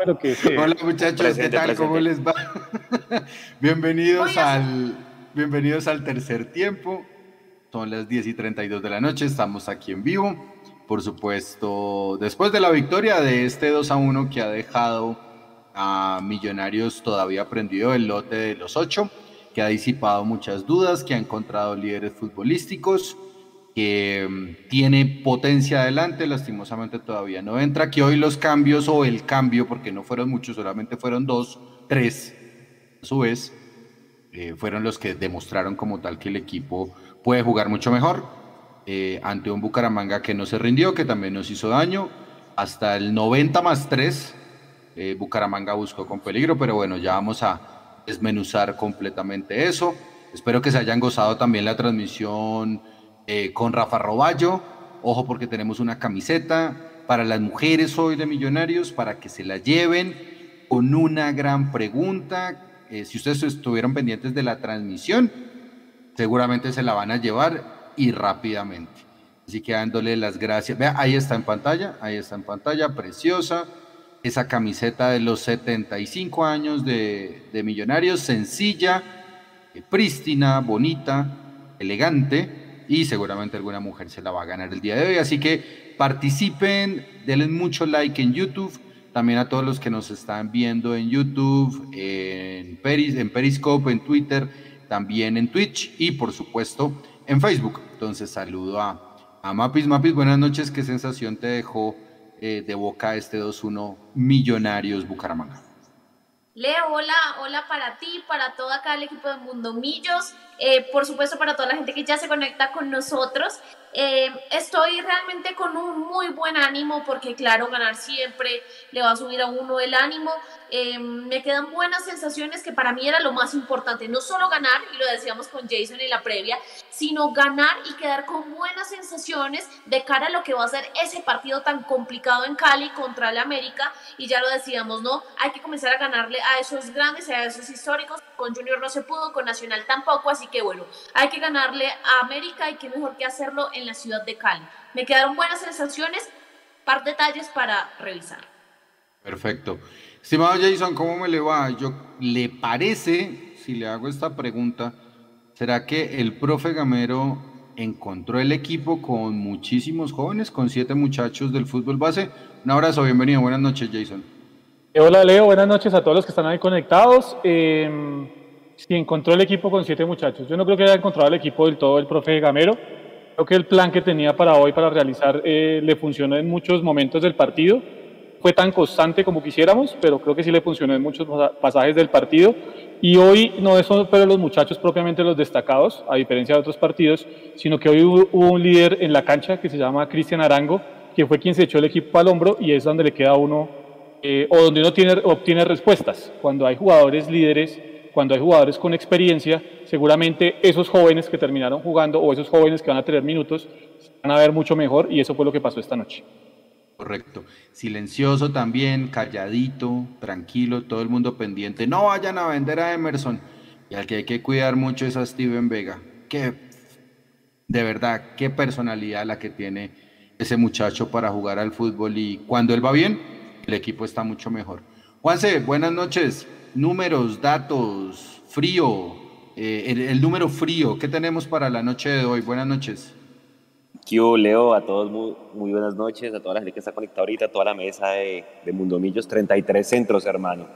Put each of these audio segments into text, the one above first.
Pero que sí. Hola muchachos, ¿qué tal? ¿Cómo les va? bienvenidos al bienvenidos al tercer tiempo. Son las 10 y 32 de la noche, estamos aquí en vivo. Por supuesto, después de la victoria de este 2 a 1 que ha dejado a Millonarios todavía prendido el lote de los ocho, que ha disipado muchas dudas, que ha encontrado líderes futbolísticos que mm, tiene potencia adelante, lastimosamente todavía no entra, que hoy los cambios o el cambio, porque no fueron muchos, solamente fueron dos, tres, a su vez, eh, fueron los que demostraron como tal que el equipo puede jugar mucho mejor eh, ante un Bucaramanga que no se rindió, que también nos hizo daño, hasta el 90 más 3, eh, Bucaramanga buscó con peligro, pero bueno, ya vamos a desmenuzar completamente eso. Espero que se hayan gozado también la transmisión eh, con Rafa Roballo. Ojo porque tenemos una camiseta para las mujeres hoy de Millonarios, para que se la lleven con una gran pregunta. Eh, si ustedes estuvieron pendientes de la transmisión, seguramente se la van a llevar y rápidamente. Así que dándole las gracias. Vea, ahí está en pantalla, ahí está en pantalla, preciosa. Esa camiseta de los 75 años de, Millonarios, sencilla, eh, prístina, bonita, elegante y seguramente alguna mujer se la va a ganar el día de hoy. Así que participen, denle mucho like en YouTube, también a todos los que nos están viendo en YouTube, en, Peris, en Periscope, en Twitter, también en Twitch y por supuesto en Facebook. Entonces saludo a, a Mapis. Mapis, buenas noches. ¿Qué sensación te dejó eh, de boca este 2-1 Millonarios Bucaramanga? Leo, hola, hola para ti, para todo acá el equipo de Mundo Millos, eh, por supuesto para toda la gente que ya se conecta con nosotros. Eh, estoy realmente con un muy buen ánimo porque claro, ganar siempre le va a subir a uno el ánimo. Eh, me quedan buenas sensaciones que para mí era lo más importante, no solo ganar, y lo decíamos con Jason en la previa, sino ganar y quedar con buenas sensaciones de cara a lo que va a ser ese partido tan complicado en Cali contra el América. Y ya lo decíamos, ¿no? Hay que comenzar a ganarle a esos grandes, a esos históricos. Con Junior no se pudo, con Nacional tampoco, así que bueno, hay que ganarle a América y qué mejor que hacerlo en la ciudad de Cali. Me quedaron buenas sensaciones, par detalles para revisar. Perfecto. Estimado Jason, ¿cómo me le va? Yo, ¿Le parece, si le hago esta pregunta, será que el profe Gamero encontró el equipo con muchísimos jóvenes, con siete muchachos del fútbol base? Un abrazo, bienvenido, buenas noches Jason. Hola Leo, buenas noches a todos los que están ahí conectados. Eh, sí, encontró el equipo con siete muchachos. Yo no creo que haya encontrado el equipo del todo el profe Gamero. Creo que el plan que tenía para hoy, para realizar, eh, le funcionó en muchos momentos del partido. Fue tan constante como quisiéramos, pero creo que sí le funcionó en muchos pasajes del partido. Y hoy no son pero los muchachos propiamente los destacados, a diferencia de otros partidos, sino que hoy hubo, un líder en la cancha que se llama Cristian Arango, que fue quien se echó el equipo al hombro y es donde le queda uno, eh, o donde uno tiene, obtiene respuestas. Cuando hay jugadores líderes cuando hay jugadores con experiencia, seguramente esos jóvenes que terminaron jugando o esos jóvenes que van a tener minutos van a ver mucho mejor y eso fue lo que pasó esta noche. Correcto. Silencioso también, calladito, tranquilo, todo el mundo pendiente. No vayan a vender a Emerson. Y al que hay que cuidar mucho es a Steven Vega. Que, de verdad, qué personalidad la que tiene ese muchacho para jugar al fútbol. Y cuando él va bien, el equipo está mucho mejor. Juanse, buenas noches números, datos, frío, eh, el, número frío. ¿Qué tenemos para la noche de hoy? Buenas noches. Yo Leo, a todos muy, buenas noches, a toda la gente que está conectada ahorita, a toda la mesa de, de Mundo Millos, 33 centros, hermano.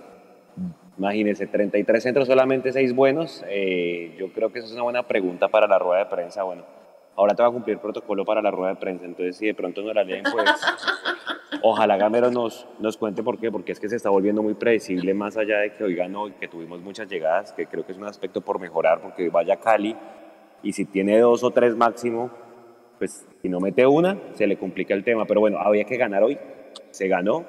Imagínense, 33 centros, solamente 6 buenos. Eh, yo creo que eso es una buena pregunta para la rueda de prensa. Bueno, ahora te va a cumplir protocolo para la rueda de prensa, entonces si de pronto no la leen, pues Ojalá Gamero nos, nos cuente por qué, porque es que se está volviendo muy predecible más allá de que hoy ganó y que tuvimos muchas llegadas, que creo que es un aspecto por mejorar, porque vaya Cali y si tiene dos o tres máximo, pues si no mete una, se le complica el tema. Pero bueno, había que ganar hoy, se ganó.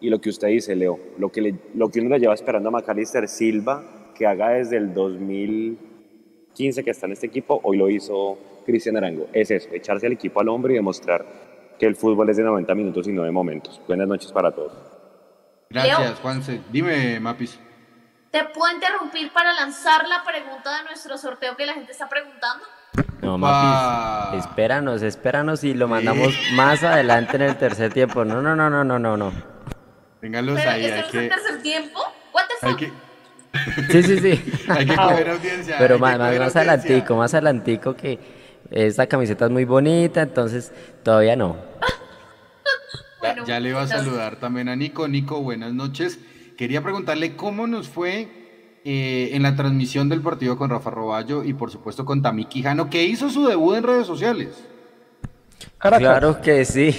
Y lo que usted dice, Leo, lo que, lo que uno le lleva esperando a Macalister Silva, que haga desde el 2015 que está en este equipo, hoy lo hizo Cristian Arango. Es eso, echarse al equipo al hombre y demostrar que el fútbol es de 90 minutos y no de momentos. Buenas noches para todos. Gracias, Juanse. Dime, Mapis. ¿Te puedo interrumpir para lanzar la pregunta de nuestro sorteo que la gente está preguntando? No, Mapis, espéranos, espéranos y lo mandamos más adelante en el tercer tiempo. No, no, no, no, no, no, no. Ténganlos ahí. Hay que... el tercer tiempo? Hay que... Sí, sí, sí. hay que coger audiencia. Pero más, más, más adelantico, más adelantico que esta camiseta es muy bonita, entonces todavía no. ya, le iba a saludar también a Nico. Nico, buenas noches. Quería preguntarle cómo nos fue eh, en la transmisión del partido con Rafa Roballo y por supuesto con Tami Quijano, que hizo su debut en redes sociales. Claro que sí.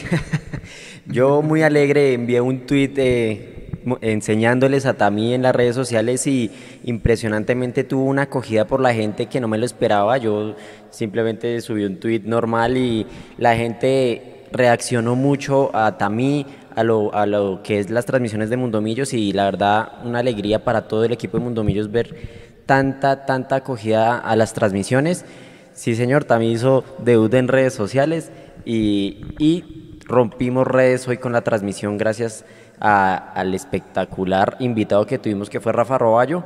Yo muy alegre envié un tuit eh, enseñándoles a Tami en las redes sociales y impresionantemente tuvo una acogida por la gente que no me lo esperaba. Yo simplemente subí un tuit normal y la gente reaccionó mucho a Tami, a lo, a lo que es las transmisiones de Mundomillos y la verdad una alegría para todo el equipo de Mundomillos ver tanta, tanta acogida a las transmisiones. Sí, señor, Tami hizo debut en redes sociales y, y rompimos redes hoy con la transmisión gracias al espectacular invitado que tuvimos que fue Rafa Roballo.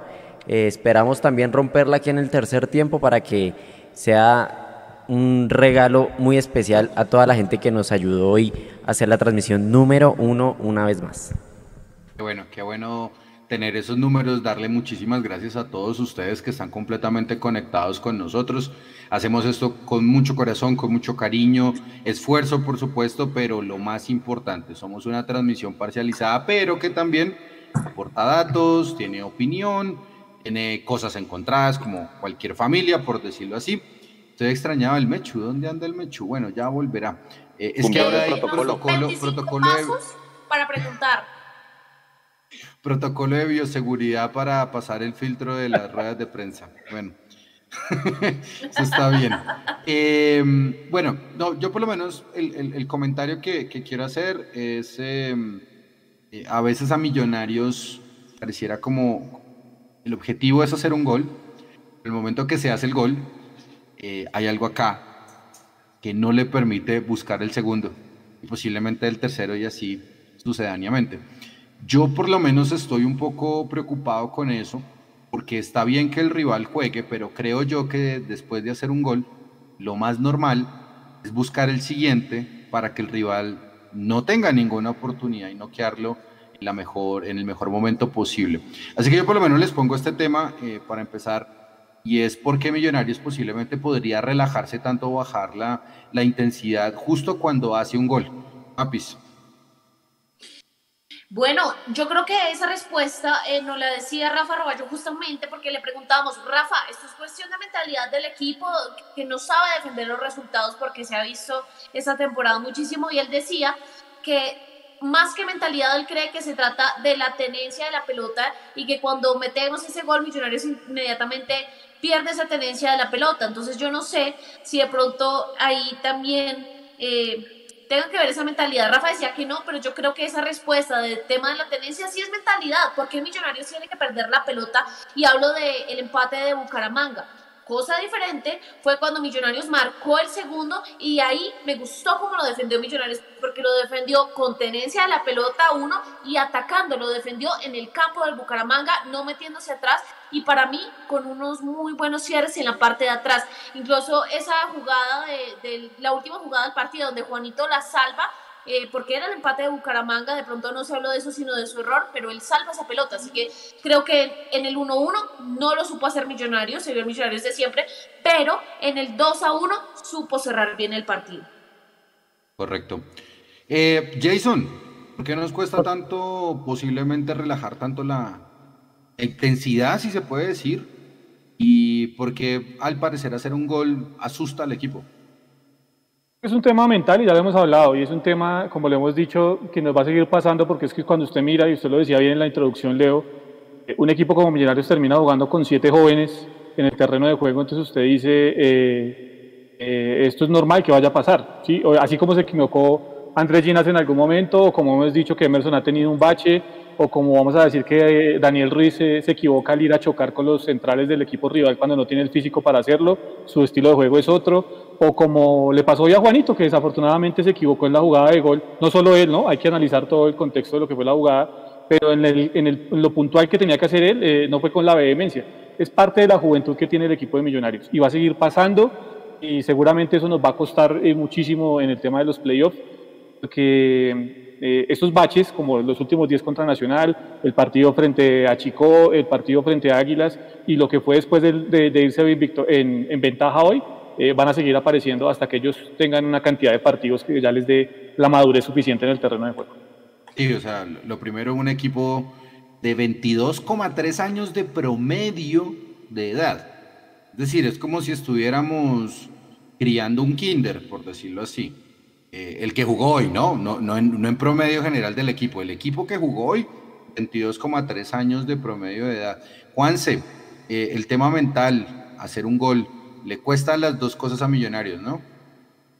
Eh, esperamos también romperla aquí en el tercer tiempo para que sea un regalo muy especial a toda la gente que nos ayudó hoy a hacer la transmisión número uno una vez más. Bueno, qué bueno tener esos números, darle muchísimas gracias a todos ustedes que están completamente conectados con nosotros. Hacemos esto con mucho corazón, con mucho cariño, esfuerzo por supuesto, pero lo más importante, somos una transmisión parcializada, pero que también aporta datos, tiene opinión, tiene cosas encontradas como cualquier familia, por decirlo así. Estoy extrañado el Mechu, ¿dónde anda el Mechu? Bueno, ya volverá. Eh, es que ahora hay protocolo, protocolo para preguntar. Protocolo de bioseguridad para pasar el filtro de las ruedas de prensa. Bueno, eso está bien. Em, bueno, no, yo por lo menos el, comentario que, quiero hacer es, em, eh, a veces a millonarios pareciera como el objetivo es hacer un gol. El momento que se hace el gol, eh, hay algo acá que no le permite buscar el segundo y posiblemente el tercero y así sucedáneamente. Yo por lo menos estoy un poco preocupado con eso, porque está bien que el rival juegue, pero creo yo que después de hacer un gol, lo más normal es buscar el siguiente para que el rival no tenga ninguna oportunidad y no quedarlo en, la mejor, en el mejor momento posible. Así que yo por lo menos les pongo este tema eh, para empezar y es porque Millonarios posiblemente podría relajarse tanto o bajar la, la intensidad justo cuando hace un gol. Apis. Bueno, yo creo que esa respuesta eh, nos la decía Rafa Roballo justamente porque le preguntábamos, Rafa, esto es cuestión de mentalidad del equipo que no sabe defender los resultados porque se ha visto esta temporada muchísimo y él decía que más que mentalidad, él cree que se trata de la tenencia de la pelota y que cuando metemos ese gol, Millonarios inmediatamente pierde esa tenencia de la pelota. Entonces yo no sé si de pronto ahí también... Eh, tengan que ver esa mentalidad. Rafa decía que no, pero yo creo que esa respuesta del tema de la tenencia sí es mentalidad, porque Millonarios tiene que perder la pelota y hablo del empate de Bucaramanga. Cosa diferente fue cuando Millonarios marcó el segundo y ahí me gustó cómo lo defendió Millonarios porque lo defendió con tenencia de la pelota uno y atacando, lo defendió en el campo del Bucaramanga, no metiéndose atrás y para mí con unos muy buenos cierres en la parte de atrás. Incluso esa jugada de, la última jugada del partido donde Juanito la salva eh, porque era el empate de Bucaramanga, de pronto no se habló de eso, sino de su error, pero él salva esa pelota, así que creo que en el 1-1 no lo supo hacer Millonarios, se vio Millonarios de siempre, pero en el 2-1 supo cerrar bien el partido. Correcto. Eh, Jason, ¿por qué nos cuesta tanto posiblemente relajar tanto la intensidad, si se puede decir? Y porque al parecer hacer un gol asusta al equipo. Es un tema mental y ya lo hemos hablado y es un tema, como le hemos dicho, que nos va a seguir pasando porque es que cuando usted mira, y usted lo decía bien en la introducción, Leo, eh, un equipo como Millonarios termina jugando con siete jóvenes en el terreno de juego, entonces usted dice, eh, eh, esto es normal que vaya a pasar, ¿sí? así como se equivocó Andrés Ginas en algún momento, o como hemos dicho que Emerson ha tenido un bache, o como vamos a decir que Daniel Ruiz se, equivoca al ir a chocar con los centrales del equipo rival cuando no tiene el físico para hacerlo, su estilo de juego es otro, o como le pasó hoy a Juanito, que desafortunadamente se equivocó en la jugada de gol, no solo él, ¿no? Hay que analizar todo el contexto de lo que fue la jugada, pero en, el, en, el, lo puntual que tenía que hacer él eh, no fue con la vehemencia. Es parte de la juventud que tiene el equipo de Millonarios y va a seguir pasando y seguramente eso nos va a costar eh, muchísimo en el tema de los playoffs, porque eh, estos baches, como los últimos 10 contra Nacional, el partido frente a Chico, el partido frente a Águilas y lo que fue después de, irse en, en, ventaja hoy, eh, van a seguir apareciendo hasta que ellos tengan una cantidad de partidos que ya les dé la madurez suficiente en el terreno de juego. Sí, o sea, lo primero, un equipo de 22,3 años de promedio de edad. Es decir, es como si estuviéramos criando un kinder, por decirlo así. Eh, el que jugó hoy, ¿no? No, no, en, promedio general del equipo. El equipo que jugó hoy, 22,3 años de promedio de edad. Juanse, eh, el tema mental, hacer un gol, le cuesta las dos cosas a Millonarios, ¿no?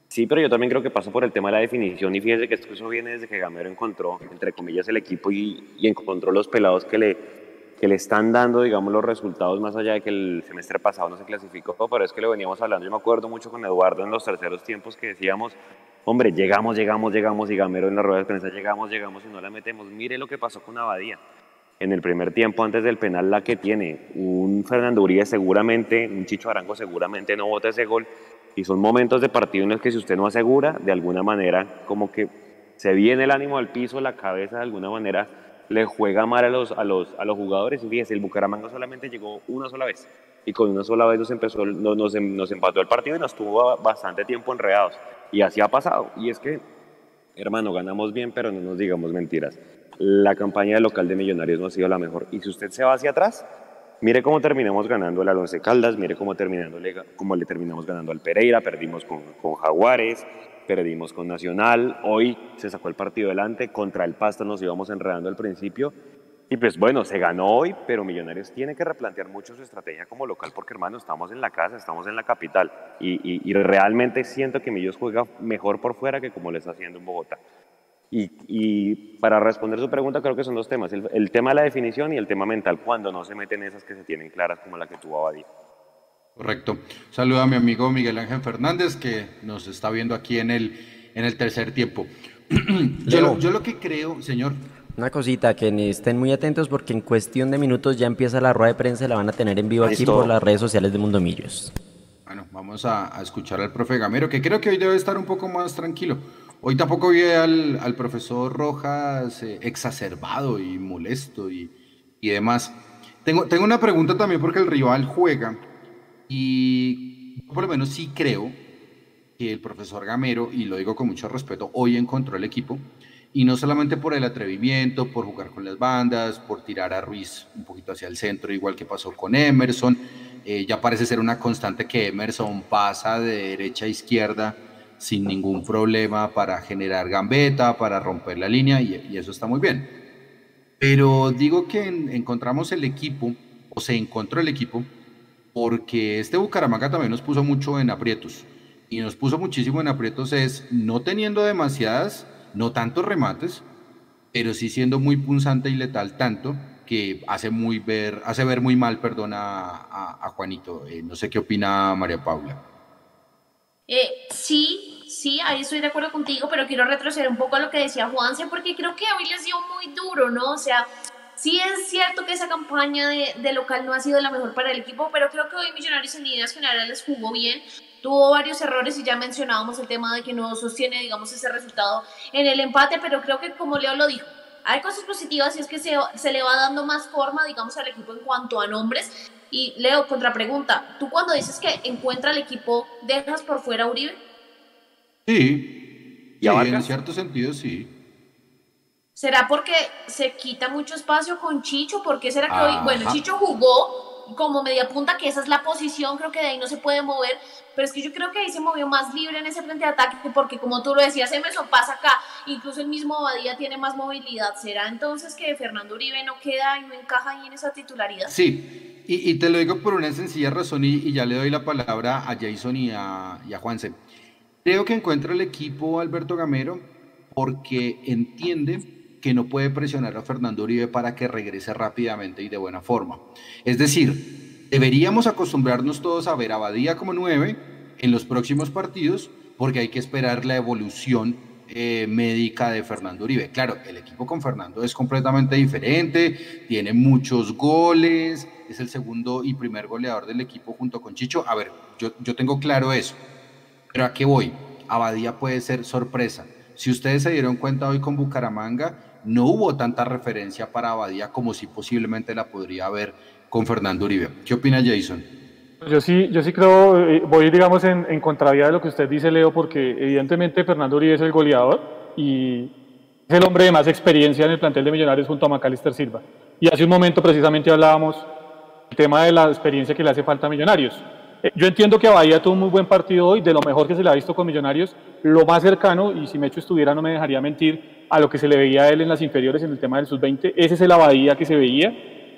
Sí, pero yo también creo que pasa por el tema de la definición y fíjese que esto eso viene desde que Gamero encontró, entre comillas, el equipo y, y, encontró los pelados que le, que le están dando, digamos, los resultados más allá de que el semestre pasado no se clasificó, pero es que lo veníamos hablando, yo me acuerdo mucho con Eduardo en los terceros tiempos que decíamos, hombre, llegamos, llegamos, llegamos y Gamero en la rueda de prensa, llegamos, llegamos y no la metemos. Mire lo que pasó con Abadía. En el primer tiempo, antes del penal, la que tiene un Fernando Uribe seguramente, un Chicho Arango seguramente no vota ese gol y son momentos de partido en los que si usted no asegura, de alguna manera, como que se viene el ánimo al piso, la cabeza de alguna manera le juega mal a los, a los, a los jugadores. Y fíjese, el Bucaramanga solamente llegó una sola vez. Y con una sola vez nos, empezó, nos, nos empató el partido y nos tuvo bastante tiempo enredados. Y así ha pasado. Y es que, hermano, ganamos bien, pero no nos digamos mentiras. La campaña local de Millonarios no ha sido la mejor. Y si usted se va hacia atrás, Mire cómo terminamos ganando el Alonce Caldas, mire cómo, le terminamos ganando al Pereira, perdimos con, con Jaguares, perdimos con Nacional, hoy se sacó el partido delante, contra el Pasto nos íbamos enredando al principio, y pues bueno, se ganó hoy, pero Millonarios tiene que replantear mucho su estrategia como local, porque hermano, estamos en la casa, estamos en la capital, y, y, realmente siento que Millos juega mejor por fuera que como lo está haciendo en Bogotá. Y, para responder su pregunta, creo que son dos temas: el, tema de la definición y el tema mental, cuando no se meten esas que se tienen claras, como la que tuvo Abadí. Correcto. Saluda a mi amigo Miguel Ángel Fernández, que nos está viendo aquí en el, en el tercer tiempo. yo, yo lo que creo, señor. Una cosita, que estén muy atentos porque en cuestión de minutos ya empieza la rueda de prensa y la van a tener en vivo aquí por las redes sociales de Mundo Millos. Bueno, vamos a, a, escuchar al profe Gamero, que creo que hoy debe estar un poco más tranquilo. Hoy tampoco vi al, al profesor Rojas eh, exacerbado y molesto y, y, demás. Tengo, tengo una pregunta también porque el rival juega y por lo menos sí creo que el profesor Gamero, y lo digo con mucho respeto, hoy encontró el equipo y no solamente por el atrevimiento, por jugar con las bandas, por tirar a Ruiz un poquito hacia el centro, igual que pasó con Emerson. Eh, ya parece ser una constante que Emerson pasa de derecha a izquierda sin ningún problema para generar gambeta, para romper la línea y, eso está muy bien. Pero digo que encontramos el equipo, o se encontró el equipo, porque este Bucaramanga también nos puso mucho en aprietos. Y nos puso muchísimo en aprietos es no teniendo demasiadas, no tantos remates, pero sí siendo muy punzante y letal tanto que hace, muy ver, hace ver muy mal, perdona, a, Juanito. Eh, no sé qué opina María Paula. Eh, sí, sí, ahí estoy de acuerdo contigo, pero quiero retroceder un poco a lo que decía Juanse, porque creo que hoy les dio muy duro, ¿no? O sea, sí es cierto que esa campaña de, local no ha sido la mejor para el equipo, pero creo que hoy Millonarios en líneas generales jugó bien, tuvo varios errores y ya mencionábamos el tema de que no sostiene, digamos, ese resultado en el empate, pero creo que como Leo lo dijo, hay cosas positivas y es que se, se le va dando más forma, digamos, al equipo en cuanto a nombres. Y Leo, contrapregunta, tú cuando dices que encuentra el equipo, ¿dejas por fuera a Uribe? Sí, ¿Y en cierto sentido sí. ¿Será porque se quita mucho espacio con Chicho? ¿Por qué será que hoy, bueno, Chicho jugó como media punta, que esa es la posición, creo que de ahí no se puede mover, pero es que yo creo que ahí se movió más libre en ese frente de ataque, porque como tú lo decías, Emerson pasa acá, incluso el mismo Badía tiene más movilidad. ¿Será entonces que Fernando Uribe no queda y no encaja ahí en esa titularidad? Sí, y, te lo digo por una sencilla razón, y, ya le doy la palabra a Jason y a, y a Juanse. Creo que encuentra el equipo Alberto Gamero porque entiende que no puede presionar a Fernando Uribe para que regrese rápidamente y de buena forma. Es decir, deberíamos acostumbrarnos todos a ver a Badía como nueve en los próximos partidos porque hay que esperar la evolución eh, médica de Fernando Uribe. Claro, el equipo con Fernando es completamente diferente, tiene muchos goles, es el segundo y primer goleador del equipo junto con Chicho. A ver, yo, yo tengo claro eso pero ¿a qué voy? Abadía puede ser sorpresa. Si ustedes se dieron cuenta hoy con Bucaramanga, no hubo tanta referencia para Abadía como si posiblemente la podría haber con Fernando Uribe. ¿Qué opina Jason? Yo sí, yo sí creo, eh, voy digamos en, contravía de lo que usted dice, Leo, porque evidentemente Fernando Uribe es el goleador y es el hombre de más experiencia en el plantel de Millonarios junto a Macalister Silva. Y hace un momento precisamente hablábamos del tema de la experiencia que le hace falta a Millonarios. Yo entiendo que Bahía tuvo un muy buen partido hoy, de lo mejor que se le ha visto con Millonarios, lo más cercano, y si Mecho estuviera no me dejaría mentir, a lo que se le veía a él en las inferiores en el tema del sub-20. Ese es el Bahía que se veía.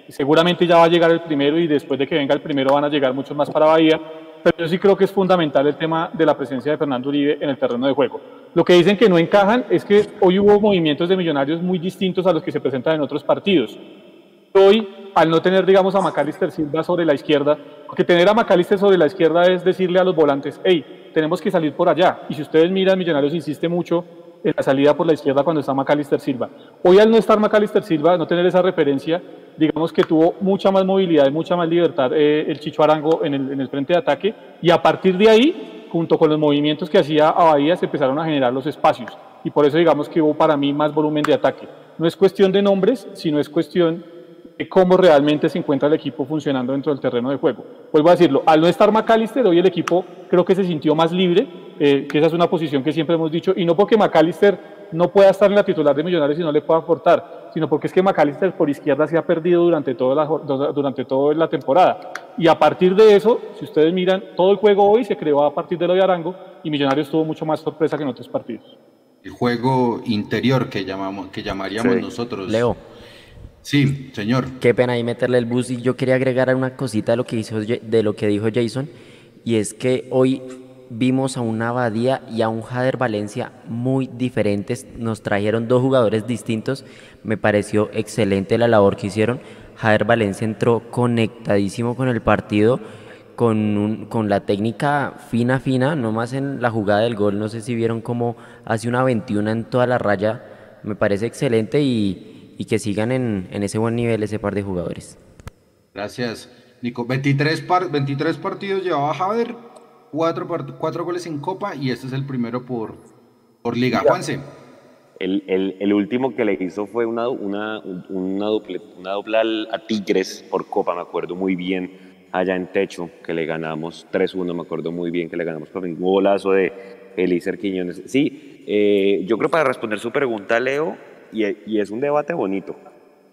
Seguramente ya va a llegar el primero y después de que venga el primero van a llegar muchos más para Bahía. Pero yo sí creo que es fundamental el tema de la presencia de Fernando Uribe en el terreno de juego. Lo que dicen que no encajan es que hoy hubo movimientos de millonarios muy distintos a los que se presentan en otros partidos. Hoy, al no tener, digamos, a Macalister Silva sobre la izquierda, porque tener a Macalister sobre la izquierda es decirle a los volantes, hey, tenemos que salir por allá. Y si ustedes miran, Millonarios insiste mucho en la salida por la izquierda cuando está Macalister Silva. Hoy al no estar Macalister Silva, no tener esa referencia, digamos que tuvo mucha más movilidad y mucha más libertad eh, el Chicho Arango en el, en el frente de ataque y a partir de ahí, junto con los movimientos que hacía a Bahía, se empezaron a generar los espacios y por eso digamos que hubo para mí más volumen de ataque. No es cuestión de nombres, sino es cuestión cómo realmente se encuentra el equipo funcionando dentro del terreno de juego. Vuelvo a decirlo, al no estar McAllister, hoy el equipo creo que se sintió más libre, eh, que esa es una posición que siempre hemos dicho, y no porque McAllister no pueda estar en la titular de Millonarios y no le pueda aportar, sino porque es que McAllister por izquierda se ha perdido durante toda, la, durante toda la temporada. Y a partir de eso, si ustedes miran, todo el juego hoy se creó a partir de lo de Arango y Millonarios tuvo mucho más sorpresa que en otros partidos. El juego interior que, llamamos, que llamaríamos nosotros. Leo. Sí, señor. Qué pena ahí meterle el bus y yo quería agregar una cosita de lo que, hizo, de lo que dijo Jason y es que hoy vimos a una Abadía y a un Jader Valencia muy diferentes. Nos trajeron dos jugadores distintos. Me pareció excelente la labor que hicieron. Jader Valencia entró conectadísimo con el partido, con, con la técnica fina, fina, nomás en la jugada del gol. No sé si vieron cómo hace una 21 en toda la raya. Me parece excelente y, y que sigan en, en, ese buen nivel ese par de jugadores. Gracias, Nico. 23, par, 23 partidos llevaba Javier, 4, 4 goles en Copa y este es el primero por, por Liga. Juanse. El, el, el, último que le hizo fue una, una, una, doble, una doble a Tigres por Copa, me acuerdo muy bien, allá en Techo, que le ganamos 3-1, me acuerdo muy bien que le ganamos por un golazo de Elícer Quiñones. Sí, eh, yo creo para responder su pregunta, Leo, y, es un debate bonito,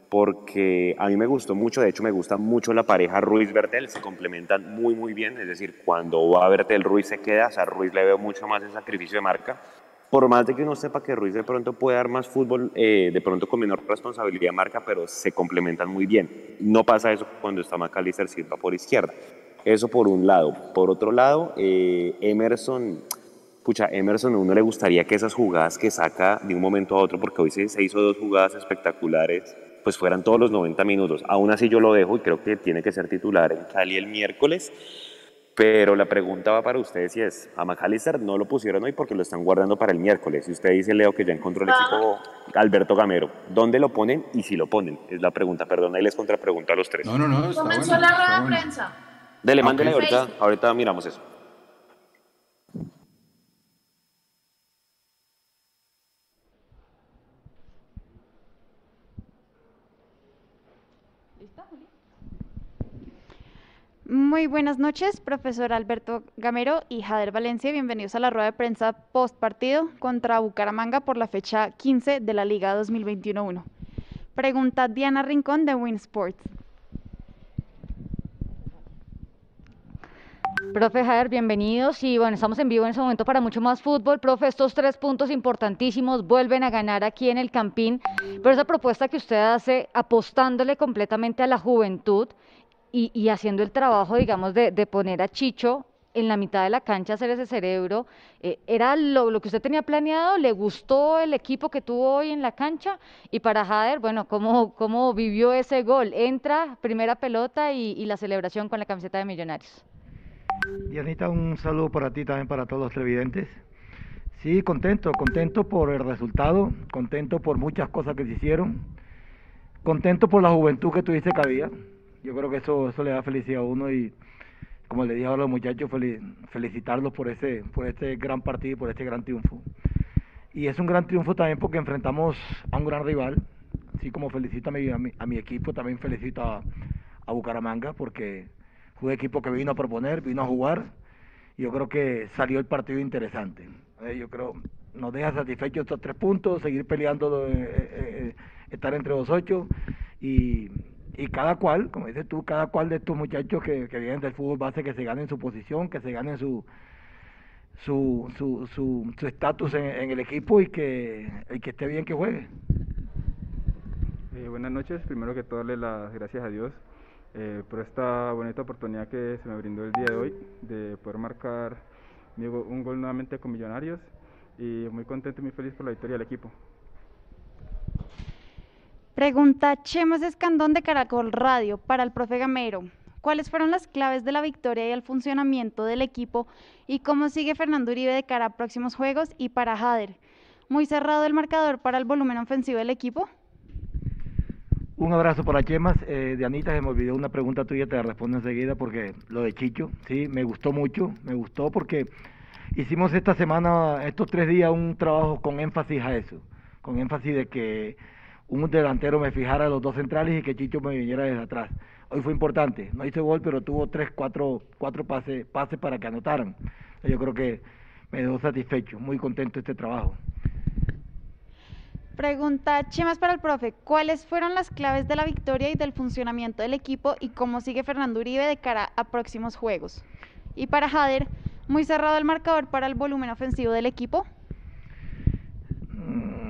porque a mí me gustó mucho, de hecho me gusta mucho la pareja Ruiz-Bertel, se complementan muy muy bien, es decir, cuando va a Bertel Ruiz se queda, o sea, Ruiz le veo mucho más el sacrificio de marca, por más de que uno sepa que Ruiz de pronto puede dar más fútbol, eh, de pronto con menor responsabilidad de marca, pero se complementan muy bien. No pasa eso cuando está Macalister Silva por izquierda. Eso por un lado. Por otro lado, eh, Emerson pucha, Emerson a uno le gustaría que esas jugadas que saca de un momento a otro, porque hoy se, hizo dos jugadas espectaculares, pues fueran todos los 90 minutos. Aún así yo lo dejo y creo que tiene que ser titular en Cali el miércoles. Pero la pregunta va para ustedes y es, a McAllister no lo pusieron hoy porque lo están guardando para el miércoles. Y usted dice, Leo, que ya encontró el equipo Alberto Gamero. ¿Dónde lo ponen y si lo ponen? Es la pregunta, perdón, ahí les contrapregunta a los tres. No, no, no. Comenzó la rueda de prensa. Dele, mándele ahorita, ahorita miramos eso. Muy buenas noches, profesor Alberto Gamero y Jader Valencia. Bienvenidos a la rueda de prensa post partido contra Bucaramanga por la fecha 15 de la Liga 2021-1. Pregunta Diana Rincón de Winsports. Profe Jader, bienvenidos y bueno, estamos en vivo en ese momento para mucho más fútbol. Profe, estos tres puntos importantísimos vuelven a ganar aquí en el Campín, pero esa propuesta que usted hace apostándole completamente a la juventud y, haciendo el trabajo, digamos, de, poner a Chicho en la mitad de la cancha, hacer ese cerebro, eh, ¿era lo, que usted tenía planeado? ¿Le gustó el equipo que tuvo hoy en la cancha? Y para Jader, bueno, ¿cómo, cómo vivió ese gol? Entra, primera pelota y, la celebración con la camiseta de Millonarios. Dianita, un saludo para ti también, para todos los televidentes. Sí, contento, contento por el resultado, contento por muchas cosas que se hicieron, contento por la juventud que tuviste que había yo creo que eso, eso le da felicidad a uno y como le dije a los muchachos, felicitarlos por ese, por este gran partido y por este gran triunfo. Y es un gran triunfo también porque enfrentamos a un gran rival. Así como felicito a mi, a mi, equipo, también felicito a, Bucaramanga porque fue un equipo que vino a proponer, vino a jugar. Y yo creo que salió el partido interesante. Eh, yo creo nos deja satisfechos estos tres puntos, seguir peleando, eh, eh, estar entre los ocho y, y, cada cual, como dices tú, cada cual de estos muchachos que, vienen del fútbol base que se ganen su posición, que se ganen su, su su su estatus en, el equipo y que el que esté bien que juegue. Eh, buenas noches, primero que todo darle las gracias a Dios eh, por esta bonita oportunidad que se me brindó el día de hoy de poder marcar un gol nuevamente con Millonarios y muy contento y muy feliz por la victoria del equipo. Pregunta Chemos Escandón de Caracol Radio para el profe Gamero. ¿Cuáles fueron las claves de la victoria y el funcionamiento del equipo y cómo sigue Fernando Uribe de cara a próximos juegos y para Jader? ¿Muy cerrado el marcador para el volumen ofensivo del equipo? Un abrazo para Chemas. Eh, de Anita, se me olvidó una pregunta tuya, te la respondo enseguida porque lo de Chicho, sí, me gustó mucho, me gustó porque hicimos esta semana, estos tres días, un trabajo con énfasis a eso, con énfasis de que un delantero me fijara los dos centrales y que Chicho me viniera desde atrás hoy fue importante. No hizo gol, pero tuvo tres, cuatro, cuatro pases, pases para que anotaran. Yo creo que me dejó satisfecho, muy contento este trabajo. Pregunta Chemas para el profe, ¿cuáles fueron las claves de la victoria y del funcionamiento del equipo y cómo sigue Fernando Uribe de cara a próximos juegos? Y para Jader, ¿muy cerrado el marcador para el volumen ofensivo del equipo? Mm,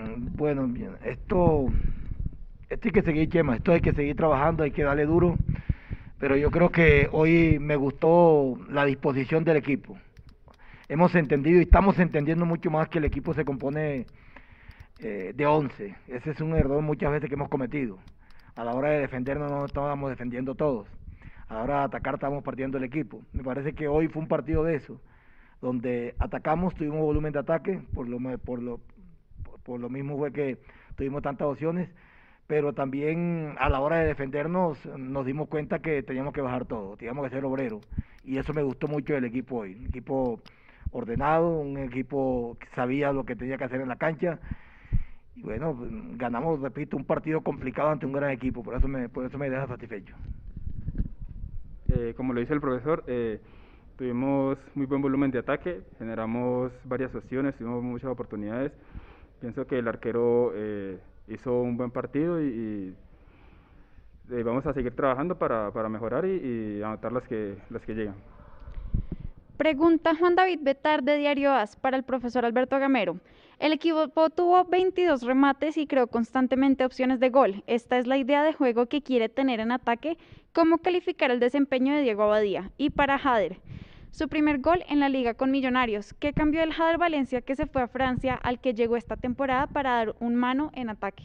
bueno, esto esto hay que seguir, Chema, esto hay que seguir trabajando, hay que darle duro, pero yo creo que hoy me gustó la disposición del equipo. Hemos entendido y estamos entendiendo mucho más que el equipo se compone eh, de 11. Ese es un error muchas veces que hemos cometido. A la hora de defendernos no estábamos defendiendo todos. A la hora de atacar estábamos partiendo el equipo. Me parece que hoy fue un partido de eso, donde atacamos, tuvimos volumen de ataque, por lo, por lo, por lo mismo fue que tuvimos tantas opciones pero también a la hora de defendernos nos dimos cuenta que teníamos que bajar todo, teníamos que ser obreros. Y eso me gustó mucho del equipo hoy. Un equipo ordenado, un equipo que sabía lo que tenía que hacer en la cancha. Y bueno, ganamos, repito, un partido complicado ante un gran equipo, por eso me, por eso me deja satisfecho. Eh, como lo dice el profesor, eh, tuvimos muy buen volumen de ataque, generamos varias opciones, tuvimos muchas oportunidades. Pienso que el arquero eh, hizo un buen partido y, vamos a seguir trabajando para, mejorar y, anotar las que, las que llegan. Pregunta Juan David Betar de Diario AS para el profesor Alberto Gamero. El equipo tuvo 22 remates y creó constantemente opciones de gol. Esta es la idea de juego que quiere tener en ataque. ¿Cómo calificar el desempeño de Diego Abadía? Y para Jader, su primer gol en la liga con Millonarios, que cambió el Jader Valencia que se fue a Francia al que llegó esta temporada para dar un mano en ataque.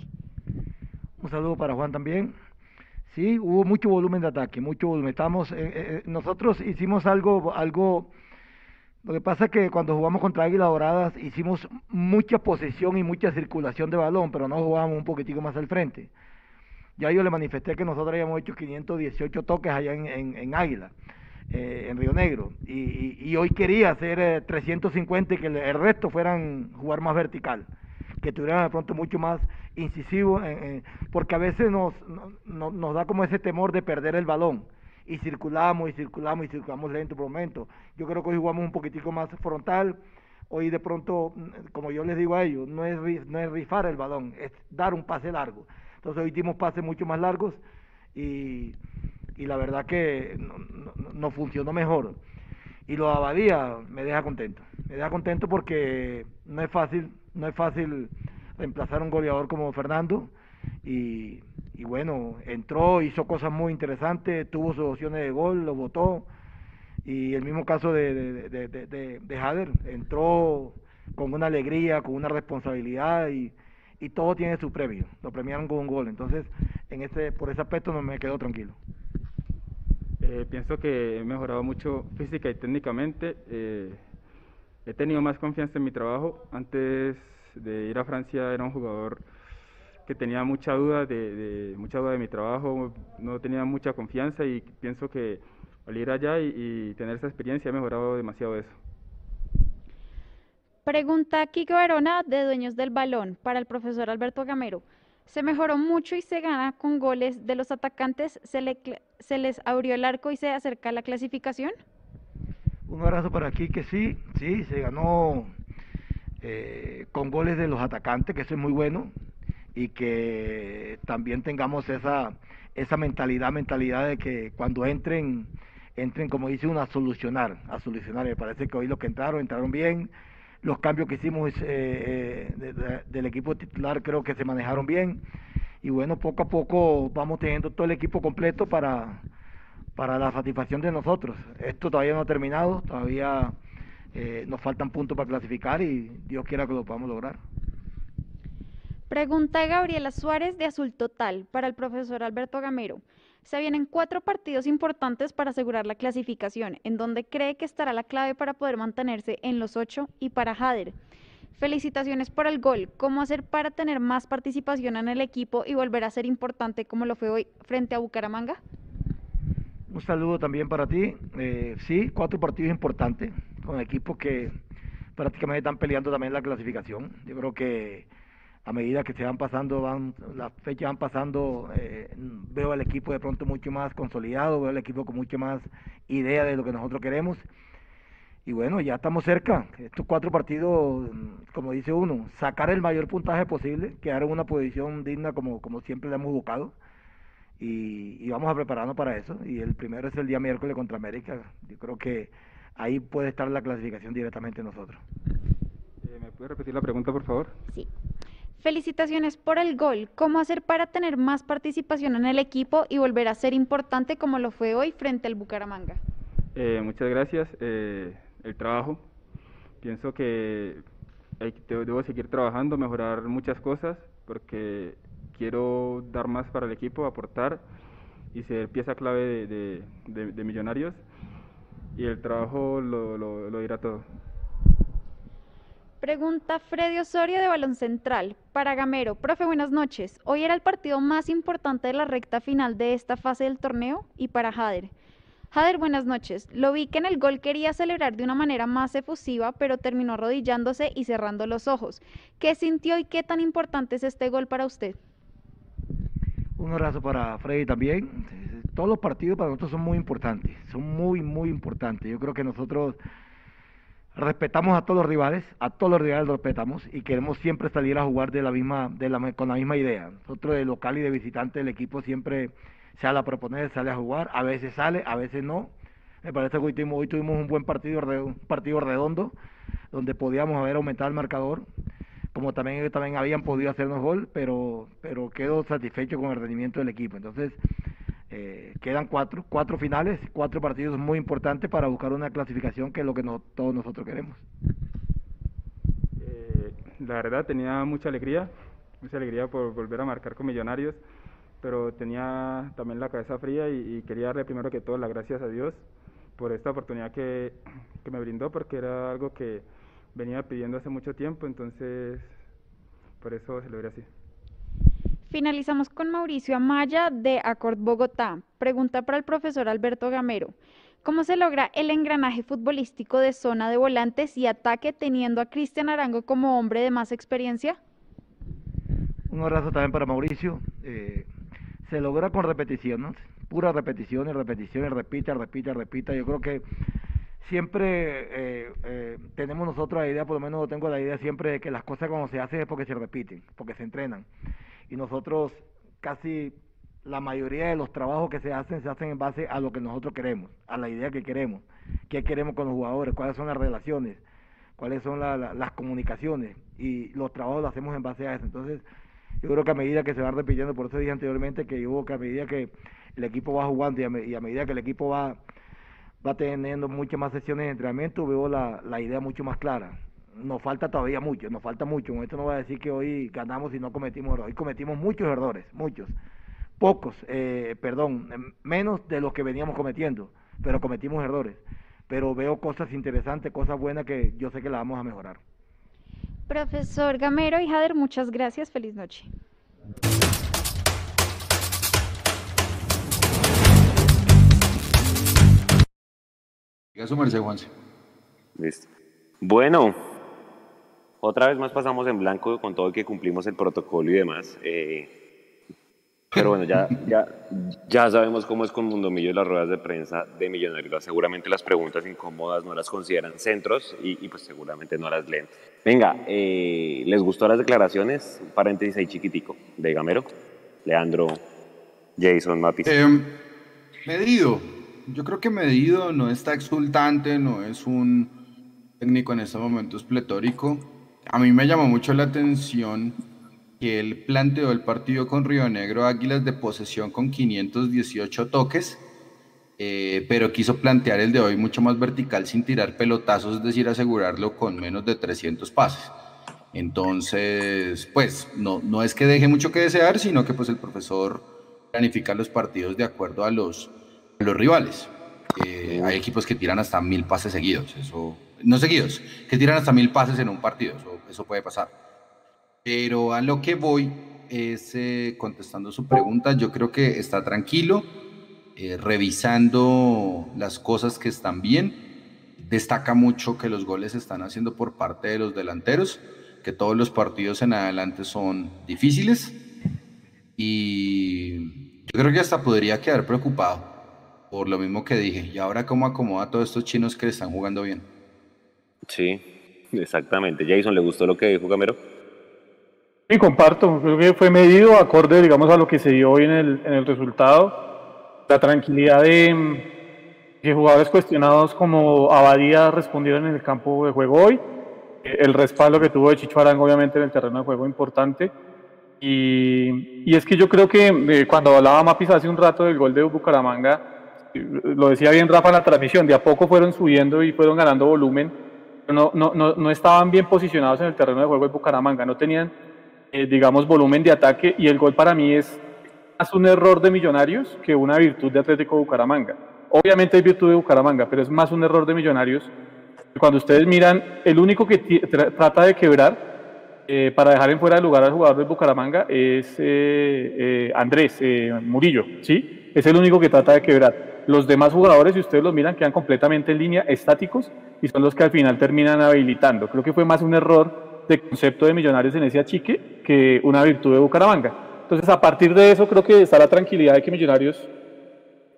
Un saludo para Juan también. Sí, hubo mucho volumen de ataque, mucho volumen. Estamos, eh, eh, nosotros hicimos algo, algo. Lo que pasa es que cuando jugamos contra Águila Doradas hicimos mucha posesión y mucha circulación de balón, pero no jugábamos un poquitico más al frente. Ya yo le manifesté que nosotros habíamos hecho 518 toques allá en Águila. Eh, en Río Negro. Y, hoy quería hacer 350 eh, y que el, resto fueran jugar más vertical, que tuvieran de pronto mucho más incisivo, porque a veces nos, nos da como ese temor de perder el balón. Y circulamos y circulamos y circulamos lento por momento. Yo creo que hoy jugamos un poquitico más frontal. Hoy de pronto, como yo les digo a ellos, no es, no es rifar el balón, es dar un pase largo. Entonces hoy dimos pases mucho más largos y, y la verdad que no, funcionó mejor. Y lo de Abadía me deja contento. Me deja contento porque no es fácil, no es fácil reemplazar a un goleador como Fernando. Y, bueno, entró, hizo cosas muy interesantes, tuvo sus opciones de gol, lo votó. Y el mismo caso de, de, de, de entró con una alegría, con una responsabilidad y, y todo tiene su premio. Lo premiaron con un gol. Entonces, en ese, por ese aspecto no me quedo tranquilo. Eh, pienso que he mejorado mucho física y técnicamente. Eh, he tenido más confianza en mi trabajo. Antes de ir a Francia era un jugador que tenía mucha duda de, mucha duda de mi trabajo, no tenía mucha confianza y pienso que al ir allá y, tener esa experiencia he mejorado demasiado eso. Pregunta Kiko Verona de Dueños del Balón para el profesor Alberto Gamero. Se mejoró mucho y se gana con goles de los atacantes. ¿Se, se les abrió el arco y se acerca la clasificación? Un abrazo para aquí que sí, sí, se ganó eh, con goles de los atacantes, que eso es muy bueno, y que también tengamos esa, esa mentalidad, mentalidad de que cuando entren, entren, como dice uno, a solucionar, a solucionar. Me parece que hoy los que entraron, entraron bien. Los cambios que hicimos eh, eh, del equipo titular creo que se manejaron bien. Y bueno, poco a poco vamos teniendo todo el equipo completo para, para la satisfacción de nosotros. Esto todavía no ha terminado, todavía eh, nos faltan puntos para clasificar y Dios quiera que lo podamos lograr. Pregunta Gabriela Suárez de Azul Total para el profesor Alberto Gamero. Se vienen cuatro partidos importantes para asegurar la clasificación, en donde cree que estará la clave para poder mantenerse en los ocho y para Jader. Felicitaciones por el gol. ¿Cómo hacer para tener más participación en el equipo y volver a ser importante como lo fue hoy frente a Bucaramanga? Un saludo también para ti. Eh, sí, cuatro partidos importantes con equipos que prácticamente están peleando también la clasificación. Yo creo que a medida que se van pasando, van, las fechas van pasando, eh, veo al equipo de pronto mucho más consolidado, veo al equipo con mucho más idea de lo que nosotros queremos. Y bueno, ya estamos cerca. Estos cuatro partidos, como dice uno, sacar el mayor puntaje posible, quedar en una posición digna como, como siempre le hemos buscado y, vamos a prepararnos para eso. Y el primero es el día miércoles contra América. Yo creo que ahí puede estar la clasificación directamente nosotros. Eh, ¿Me puede repetir la pregunta, por favor? Sí. Felicitaciones por el gol. ¿Cómo hacer para tener más participación en el equipo y volver a ser importante como lo fue hoy frente al Bucaramanga? Eh, muchas gracias. Eh, el trabajo. Pienso que debo seguir trabajando, mejorar muchas cosas, porque quiero dar más para el equipo, aportar y ser pieza clave de, Millonarios y el trabajo lo, lo, dirá todo. Pregunta Freddy Osorio de Balón Central. Para Gamero, profe, buenas noches. Hoy era el partido más importante de la recta final de esta fase del torneo y para Jader. Jader, buenas noches. Lo vi que en el gol quería celebrar de una manera más efusiva, pero terminó arrodillándose y cerrando los ojos. ¿Qué sintió y qué tan importante es este gol para usted? Un abrazo para Freddy también. Todos los partidos para nosotros son muy importantes, son muy, muy importantes. Yo creo que nosotros respetamos a todos los rivales, a todos los rivales los respetamos y queremos siempre salir a jugar de la misma, de la, con la misma idea. Nosotros de local y de visitante el equipo siempre sale a proponer, sale a jugar, a veces sale, a veces no. Me parece que hoy tuvimos, hoy tuvimos un buen partido, un partido redondo, donde podíamos haber aumentado el marcador como también también habían podido hacernos gol, pero, pero quedo satisfecho con el rendimiento del equipo. Entonces, eh, quedan cuatro, cuatro finales, cuatro partidos muy importantes para buscar una clasificación que es lo que todos nosotros queremos. Eh, la verdad tenía mucha alegría, mucha alegría por volver a marcar con Millonarios, pero tenía también la cabeza fría y, quería darle primero que todo las gracias a Dios por esta oportunidad que, me brindó, porque era algo que venía pidiendo hace mucho tiempo, entonces por eso se lo así. Finalizamos con Mauricio Amaya de Acord Bogotá. Pregunta para el profesor Alberto Gamero. ¿Cómo se logra el engranaje futbolístico de zona de volantes y ataque teniendo a Cristian Arango como hombre de más experiencia? Un abrazo también para Mauricio. Eh, se logra con repetición, Pura repetición y repetición y repita, repita, repita. Yo creo que siempre eh, eh, tenemos nosotros la idea, por lo menos tengo la idea siempre de que las cosas cuando se hacen es porque se repiten, porque se entrenan. Y nosotros casi la mayoría de los trabajos que se hacen se hacen en base a lo que nosotros queremos, a la idea que queremos, qué queremos con los jugadores, cuáles son las relaciones, cuáles son las comunicaciones y los trabajos los hacemos en base a eso. Entonces, yo creo que a medida que se va repitiendo, por eso dije anteriormente que yo que a medida que el equipo va jugando y a medida que el equipo va va teniendo muchas más sesiones de entrenamiento, veo la, la idea mucho más clara. Nos falta todavía mucho, nos falta mucho. esto no va a decir que hoy ganamos y no cometimos errores. Hoy cometimos muchos errores, muchos. Pocos, eh, perdón, em, menos de los que veníamos cometiendo, pero cometimos errores. Pero veo cosas interesantes, cosas buenas que yo sé que las vamos a mejorar. Profesor Gamero y Jader, muchas gracias. Feliz noche. Listo. Bueno, otra vez más pasamos en blanco con todo que cumplimos el protocolo y demás. Eh, pero bueno, ya, ya, ya sabemos cómo es con Mundo Millo y las ruedas de prensa de Millonarios. Seguramente las preguntas incómodas no las consideran centros y, pues seguramente no las leen. Venga, eh, ¿les gustó las declaraciones? Un paréntesis ahí chiquitico de Gamero, Leandro, Jason, Mapis. Eh, medido. Yo creo que medido no está exultante, no es un técnico en estos momentos pletórico. A mí me llamó mucho la atención que él planteó el partido con Río Negro Águilas de posesión con 518 toques, eh, pero quiso plantear el de hoy mucho más vertical sin tirar pelotazos, es decir, asegurarlo con menos de 300 pases. Entonces, pues no, no es que deje mucho que desear, sino que pues el profesor planifica los partidos de acuerdo a los, los rivales. Eh, hay equipos que tiran hasta mil pases seguidos, eso, no seguidos, que tiran hasta mil pases en un partido, eso, puede pasar. Pero a lo que voy es eh, contestando su pregunta, yo creo que está tranquilo, eh, revisando las cosas que están bien. Destaca mucho que los goles se están haciendo por parte de los delanteros, que todos los partidos en adelante son difíciles. Y yo creo que hasta podría quedar preocupado por lo mismo que dije. Y ahora cómo acomoda a todos estos chinos que le están jugando bien. Sí, exactamente. Jason, ¿le gustó lo que dijo Camero? Sí, comparto. Creo que fue medido acorde, digamos, a lo que se dio hoy en el, en el resultado. La tranquilidad de que jugadores cuestionados como Abadía respondieron en el campo de juego hoy. El respaldo que tuvo de Chicho Arango, obviamente, en el terreno de juego importante. Y, y es que yo creo que eh, cuando hablaba Mapis hace un rato del gol de Bucaramanga, lo decía bien Rafa en la transmisión, de a poco fueron subiendo y fueron ganando volumen. No, no, no, estaban bien posicionados en el terreno de juego de Bucaramanga, no tenían eh, digamos, volumen de ataque y el gol para mí es más un error de Millonarios que una virtud de Atlético Bucaramanga. Obviamente hay virtud de Bucaramanga, pero es más un error de Millonarios. Cuando ustedes miran, el único que trata de quebrar eh, para dejar en fuera de lugar al jugador de Bucaramanga es eh, Andrés Murillo, ¿sí? Es el único que trata de quebrar. Los demás jugadores, si ustedes los miran, quedan completamente en línea, estáticos, y son los que al final terminan habilitando. Creo que fue más un error de concepto de Millonarios en ese achique que una virtud de Bucaramanga. Entonces, a partir de eso, creo que está la tranquilidad de que Millonarios,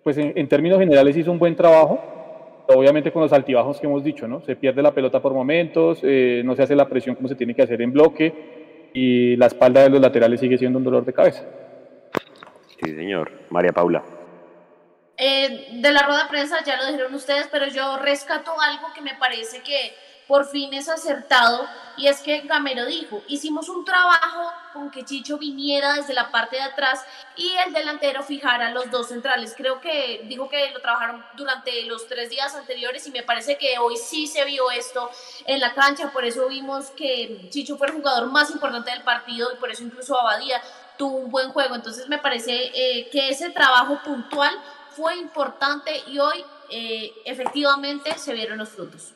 pues en, términos generales, hizo un buen trabajo, obviamente con los altibajos que hemos dicho, ¿no? Se pierde la pelota por momentos, eh, no se hace la presión como se tiene que hacer en bloque y la espalda de los laterales sigue siendo un dolor de cabeza. Sí, señor. María Paula. Eh, de la rueda de prensa ya lo dijeron ustedes, pero yo rescato algo que me parece que por fin es acertado y es que Gamero dijo, hicimos un trabajo con que Chicho viniera desde la parte de atrás y el delantero fijara los dos centrales. Creo que dijo que lo trabajaron durante los tres días anteriores y me parece que hoy sí se vio esto en la cancha, por eso vimos que Chicho fue el jugador más importante del partido y por eso incluso Abadía tuvo un buen juego. Entonces me parece eh, que ese trabajo puntual fue importante y hoy eh, efectivamente se vieron los frutos.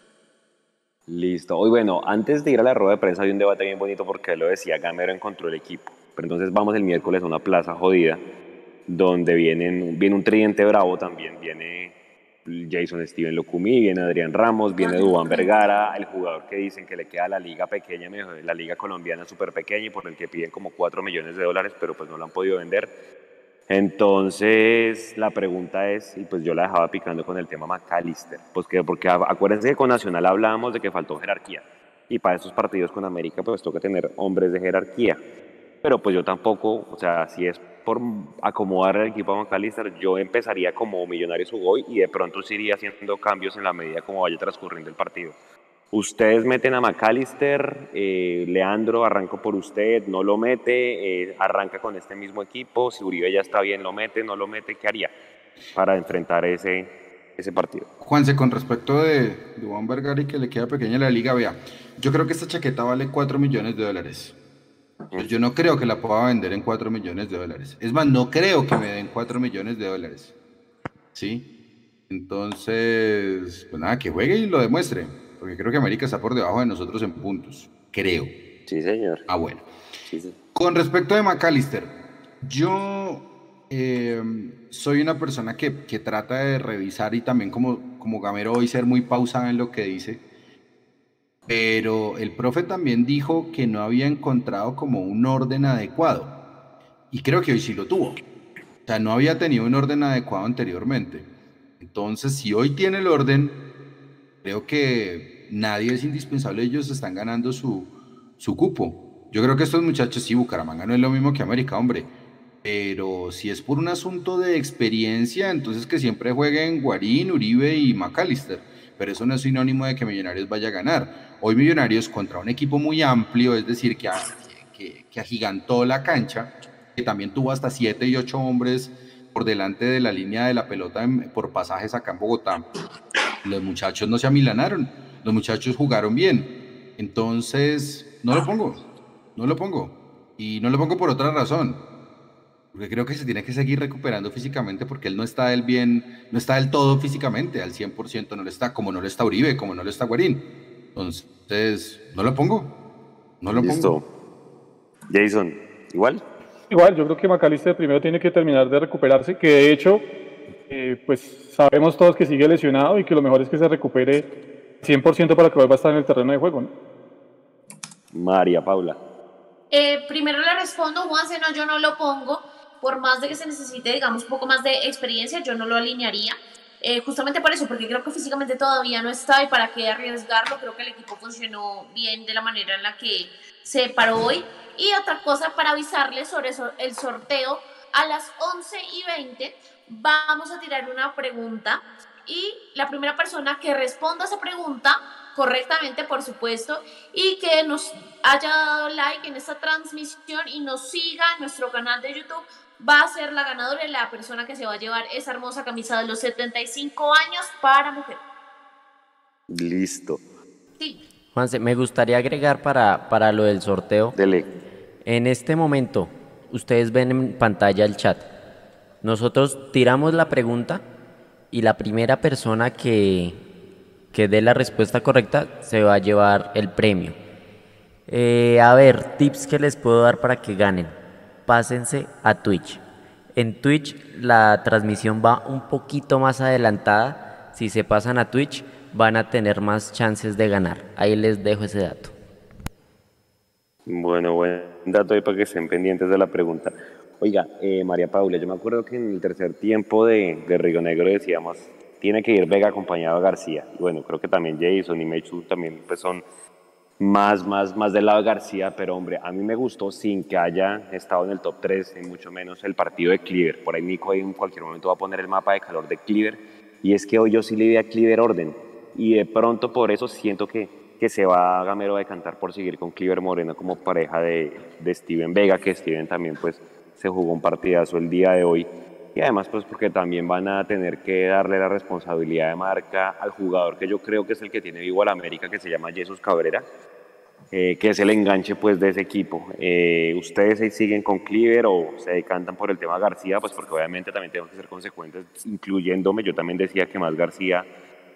Listo. Hoy, bueno, antes de ir a la rueda de prensa hay un debate bien bonito porque lo decía, Gamero encontró el equipo. Pero entonces vamos el miércoles a una plaza jodida donde vienen, viene un tridente bravo también, viene Jason Steven Locumí, viene Adrián Ramos, viene Dubán Vergara, el jugador que dicen que le queda la liga pequeña, la liga colombiana súper pequeña y por el que piden como 4 millones de dólares, pero pues no lo han podido vender. Entonces, la pregunta es, y pues yo la dejaba picando con el tema McAllister, pues que, porque acuérdense que con Nacional hablábamos de que faltó jerarquía, y para esos partidos con América pues toca tener hombres de jerarquía, pero pues yo tampoco, o sea, si es por acomodar el equipo a McAllister, yo empezaría como Millonarios jugó y de pronto se iría haciendo cambios en la medida como vaya transcurriendo el partido. Ustedes meten a McAllister, eh, Leandro arranco por usted, no lo mete, eh, arranca con este mismo equipo, si Uribe ya está bien, lo mete, no lo mete, ¿qué haría para enfrentar ese, ese partido? Juanse, con respecto de, Juan Vergara y que le queda pequeña la liga, vea, yo creo que esta chaqueta vale 4 millones de dólares. Pues yo no creo que la pueda vender en 4 millones de dólares. Es más, no creo que me den 4 millones de dólares. ¿Sí? Entonces, pues nada, que juegue y lo demuestre porque creo que América está por debajo de nosotros en puntos, creo. Sí, señor. Ah, bueno. Con respecto de McAllister, yo eh, soy una persona que, trata de revisar y también como, como Gamero hoy ser muy pausada en lo que dice. pero el profe también dijo que no había encontrado como un orden adecuado. Y creo que hoy sí lo tuvo. O sea, no había tenido un orden adecuado anteriormente. Entonces, si hoy tiene el orden, creo que nadie es indispensable, ellos están ganando su, su cupo. Yo creo que estos muchachos, sí, Bucaramanga no es lo mismo que América, hombre. Pero si es por un asunto de experiencia, entonces que siempre jueguen Guarín, Uribe y McAllister. Pero eso no es sinónimo de que Millonarios vaya a ganar. Hoy Millonarios contra un equipo muy amplio, es decir, que, que, que agigantó la cancha, que también tuvo hasta siete y ocho hombres por delante de la línea de la pelota por pasajes acá en Bogotá. Los muchachos no se amilanaron, los muchachos jugaron bien. Entonces, no lo pongo, no lo pongo. Y no lo pongo por otra razón porque creo que se tiene que seguir recuperando físicamente porque él no está del bien, no está del todo físicamente, al 100% no lo está, como no lo está Uribe, como no lo está Guarín. Entonces, no lo pongo, no lo Listo. pongo. Jason, ¿igual? Igual, yo creo que Macalister primero tiene que terminar de recuperarse, que de hecho, eh, pues sabemos todos que sigue lesionado y que lo mejor es que se recupere 100% para que vuelva a estar en el terreno de juego. ¿no? María Paula. Eh, primero le respondo, Juan, no, yo no lo pongo por más de que se necesite, digamos, un poco más de experiencia, yo no lo alinearía. Eh, justamente por eso, porque creo que físicamente todavía no está y para qué arriesgarlo, creo que el equipo funcionó bien de la manera en la que se paró hoy. Y otra cosa para avisarles sobre eso, el sorteo, a las 11 y 20 vamos a tirar una pregunta y la primera persona que responda a esa pregunta correctamente, por supuesto, y que nos haya dado like en esta transmisión y nos siga en nuestro canal de YouTube va a ser la ganadora y la persona que se va a llevar esa hermosa camisa de los 75 años para mujer. Listo. Sí. Juanse, me gustaría agregar para, para lo del sorteo. Dele. En este momento, ustedes ven en pantalla el chat. Nosotros tiramos la pregunta y la primera persona que, que dé la respuesta correcta se va a llevar el premio. Eh, a ver, tips que les puedo dar para que ganen pásense a Twitch. En Twitch la transmisión va un poquito más adelantada. Si se pasan a Twitch van a tener más chances de ganar. Ahí les dejo ese dato. Bueno, buen dato ahí para que estén pendientes de la pregunta. Oiga, eh, María Paula, yo me acuerdo que en el tercer tiempo de, de, Río Negro decíamos, tiene que ir Vega acompañado de García. Bueno, creo que también Jason y Mechu también pues son más, más, más del lado de García, pero hombre, a mí me gustó sin que haya estado en el top 3, ni mucho menos el partido de Cleaver. Por ahí Nico ahí en cualquier momento va a poner el mapa de calor de Cleaver, y es que hoy yo sí le di a Cleaver orden, y de pronto por eso siento que, que se va a Gamero a decantar por seguir con Cleaver Moreno como pareja de, de Steven Vega, que Steven también pues se jugó un partidazo el día de hoy, y además pues porque también van a tener que darle la responsabilidad de marca al jugador que yo creo que es el que tiene vivo al América, que se llama Jesús Cabrera, eh, que es el enganche pues de ese equipo. Eh, ¿Ustedes siguen con Cleaver o se decantan por el tema García? Pues porque obviamente también tenemos que ser consecuentes, incluyéndome. Yo también decía que más García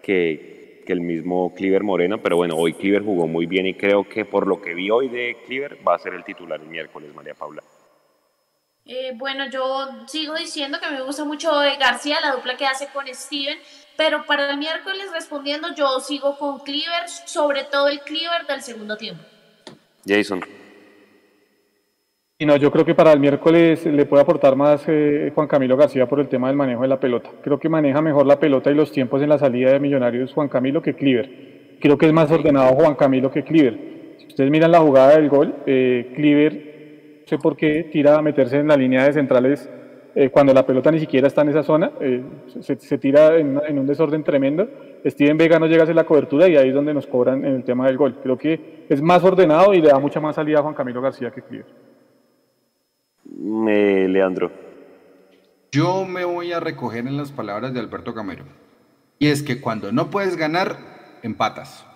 que, que el mismo Cleaver Moreno, pero bueno, hoy Cleaver jugó muy bien y creo que por lo que vi hoy de Cleaver va a ser el titular el miércoles, María Paula. Eh, bueno, yo sigo diciendo que me gusta mucho García, la dupla que hace con Steven, pero para el miércoles respondiendo, yo sigo con Cleaver, sobre todo el Cleaver del segundo tiempo. Jason. Y no, yo creo que para el miércoles le puede aportar más eh, Juan Camilo García por el tema del manejo de la pelota. Creo que maneja mejor la pelota y los tiempos en la salida de Millonarios Juan Camilo que Cleaver. Creo que es más ordenado Juan Camilo que Cleaver. Si ustedes miran la jugada del gol, eh, Cleaver, sé por qué, tira a meterse en la línea de centrales eh, cuando la pelota ni siquiera está en esa zona, eh, se, tira en, un desorden tremendo. Steven Vega no llega a hacer la cobertura y ahí es donde nos cobran en el tema del gol. Creo que es más ordenado y le da mucha más salida a Juan Camilo García que Cliver. Me, Leandro. Yo me voy a recoger en las palabras de Alberto Camero. Y es que cuando no puedes ganar, empatas.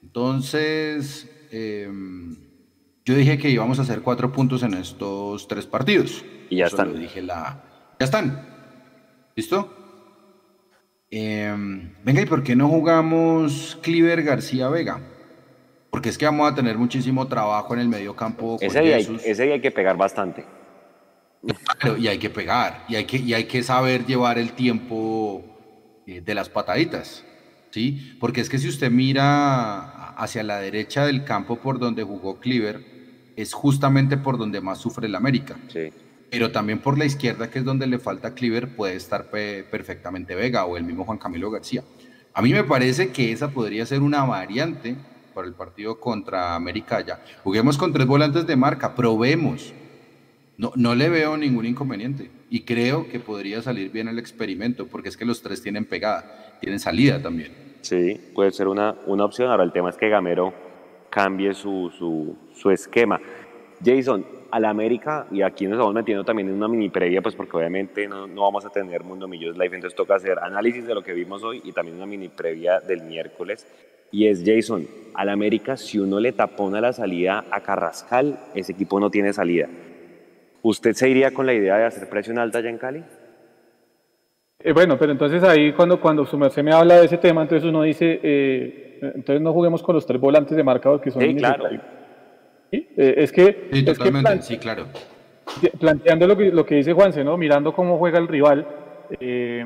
Entonces, em, yo dije que íbamos a hacer cuatro puntos en estos tres partidos. Y ya están. dije la... Ya están. ¿Listo? Em, venga, ¿y por qué no jugamos Cliver García Vega? Porque es que vamos a tener muchísimo trabajo en el medio campo. Ese, día hay, ese hay que pegar bastante. y hay que pegar, y hay que, y hay que saber llevar el tiempo eh, de las pataditas. ¿sí? Porque es que si usted mira hacia la derecha del campo por donde jugó Cleaver, es justamente por donde más sufre el América. Sí. Pero también por la izquierda, que es donde le falta a Cleaver, puede estar perfectamente Vega o el mismo Juan Camilo García. A mí me parece que esa podría ser una variante para el partido contra América ya. Juguemos con tres volantes de marca, probemos. No, no le veo ningún inconveniente y creo que podría salir bien el experimento porque es que los tres tienen pegada, tienen salida también. Sí, puede ser una, una opción. Ahora el tema es que Gamero cambie su, su, su esquema. Jason, a la América, y aquí nos estamos metiendo también en una mini previa, pues porque obviamente no, no vamos a tener Mundo Millos Live, entonces toca hacer análisis de lo que vimos hoy y también una mini previa del miércoles. Y es Jason, al América, si uno le tapona la salida a Carrascal, ese equipo no tiene salida. ¿Usted se iría con la idea de hacer presión alta allá en Cali? Eh, bueno, pero entonces ahí cuando, cuando su merced me habla de ese tema, entonces uno dice, eh, entonces no juguemos con los tres volantes de marca que son sí, claro. ¿Sí? Eh, es que, sí, totalmente, sí, claro. Planteando lo que, lo que dice Juanse, ¿no? mirando cómo juega el rival, eh,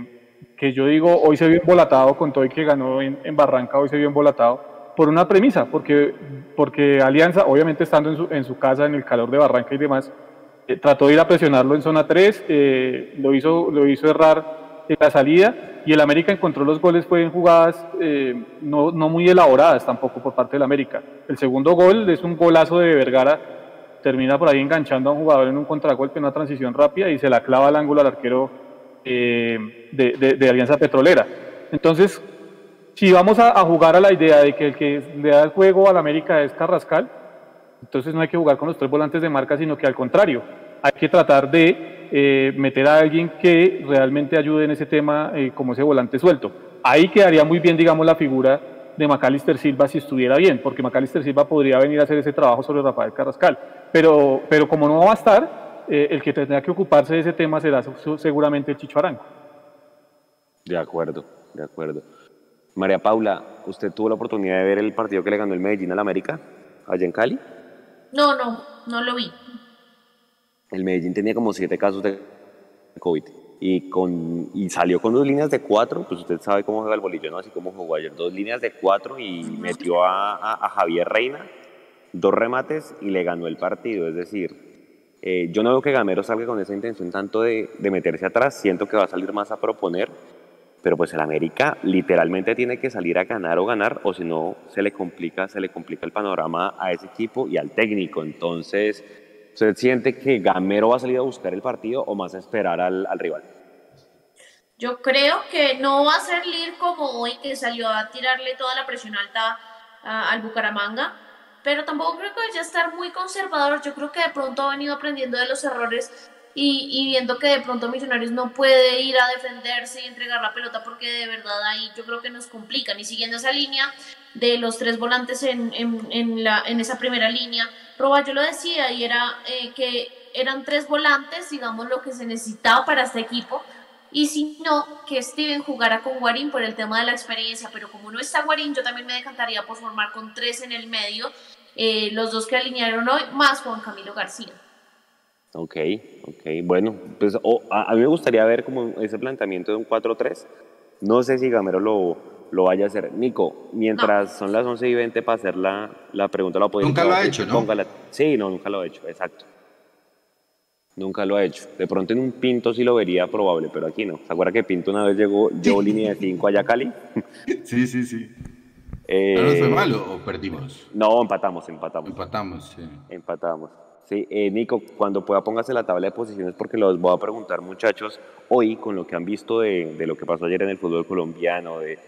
que yo digo, hoy se vio embolatado con todo y que ganó en, Barranca, hoy se vio embolatado por una premisa, porque, porque Alianza, obviamente estando en su, en su casa, en el calor de Barranca y demás, eh, trató de ir a presionarlo en zona 3, eh, lo, hizo, lo hizo errar la salida y el América encontró los goles, fue en jugadas eh, no, no, muy elaboradas tampoco por parte del América. El segundo gol es un golazo de Vergara, termina por ahí enganchando a un jugador en un contragolpe, en una transición rápida y se la clava al ángulo al arquero eh, de, Alianza Petrolera. Entonces, si vamos a, jugar a la idea de que el que le da el juego al América es Carrascal, entonces no hay que jugar con los tres volantes de marca, sino que al contrario, hay que tratar de eh, meter a alguien que realmente ayude en ese tema eh, como ese volante suelto. Ahí quedaría muy bien, digamos, la figura de Macalister Silva si estuviera bien, porque Macalister Silva podría venir a hacer ese trabajo sobre Rafael Carrascal. Pero, pero como no va a estar, eh, el que tendrá que ocuparse de ese tema será seguramente el Chicho Arango. De acuerdo, de acuerdo. María Paula, ¿usted tuvo la oportunidad de ver el partido que le ganó el Medellín al América, allá en Cali? No, no, no lo vi. El Medellín tenía como siete casos de COVID y, con, y salió con dos líneas de cuatro, pues usted sabe cómo juega el bolillo, ¿no? Así como jugó ayer, dos líneas de cuatro y metió a, a Javier Reina, dos remates y le ganó el partido. Es decir, eh, yo no veo que Gamero salga con esa intención tanto de, meterse atrás, siento que va a salir más a proponer, pero pues el América literalmente tiene que salir a ganar o ganar, o si no se le complica, se le complica el panorama a ese equipo y al técnico. Entonces, ¿usted siente que Gamero va a salir a buscar el partido o más a esperar al, rival? Yo creo que no va a ser Lir como hoy, que salió a tirarle toda la presión alta al Bucaramanga pero tampoco creo que vaya a estar muy conservador. Yo creo que de pronto ha venido aprendiendo de los errores y, viendo que de pronto Millonarios no puede ir a defenderse y entregar la pelota porque de verdad ahí yo creo que nos complican. Y siguiendo esa línea de los tres volantes en, en esa primera línea, Roba yo lo decía y era eh, que eran tres volantes, digamos lo que se necesitaba para este equipo. Y si no, que Steven jugara con Guarín por el tema de la experiencia, pero como no está Guarín, yo también me decantaría por formar con tres en el medio eh, los dos que alinearon hoy, más Juan Camilo García. Ok, ok, bueno, pues a, mí me gustaría ver como ese planteamiento de un 4-3. No sé si Gamero lo, lo vaya a hacer. Nico, mientras son las 11 y 20 para hacer la, la pregunta, la Nunca lo ha hecho, ¿no? sí, no, nunca lo ha hecho, exacto. Nunca lo ha hecho. De pronto en un Pinto sí lo vería probable, pero aquí no. ¿Se acuerda que Pinto una vez llegó, llevó línea de 5 allá a Cali? Sí, sí, sí. Eh, ¿No fue malo o perdimos? No, empatamos, empatamos. Empatamos, sí. Empatamos. Sí, eh, Nico, cuando pueda póngase la tabla de posiciones porque los voy a preguntar, muchachos, hoy con lo que han visto de, de, lo que pasó ayer en el fútbol colombiano, de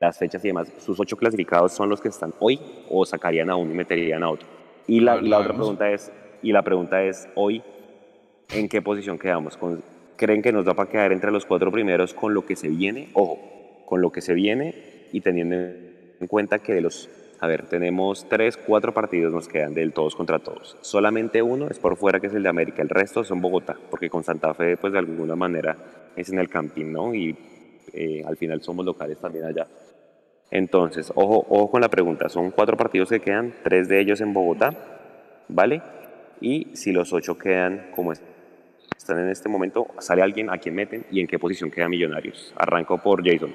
las fechas y demás, ¿sus ocho clasificados son los que están hoy o sacarían a uno y meterían a otro? Y la, la otra pregunta es, y la pregunta es, hoy, ¿en qué posición quedamos? ¿Creen que nos da para quedar entre los cuatro primeros con lo que se viene? Ojo, con lo que se viene y teniendo en cuenta que de los, a ver, tenemos tres, cuatro partidos nos quedan del todos contra todos. Solamente uno es por fuera, que es el de América. El resto son Bogotá, porque con Santa Fe, pues de alguna manera es en el camping, ¿no? Y eh, al final somos locales también allá. Entonces, ojo, ojo con la pregunta. Son cuatro partidos que quedan, tres de ellos en Bogotá, ¿vale? Y si los ocho quedan como están en este momento, sale alguien a quien meten y en qué posición queda Millonarios. Arranco por Jason.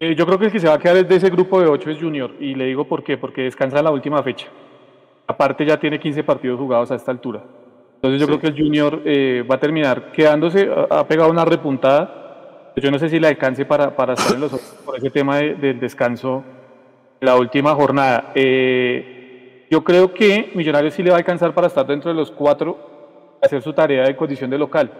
Eh, yo creo que el que se va a quedar de ese grupo de ocho es Junior, y le digo por qué, porque descansa en la última fecha. Aparte ya tiene 15 partidos jugados a esta altura. Entonces yo creo que el Junior eh, va a terminar quedándose, ha, pegado una repuntada. Yo no sé si le alcance para, para estar en los por ese tema del descanso la última jornada. Eh, yo creo que Millonarios sí le va a alcanzar para estar dentro de los cuatro, hacer su tarea de condición de local.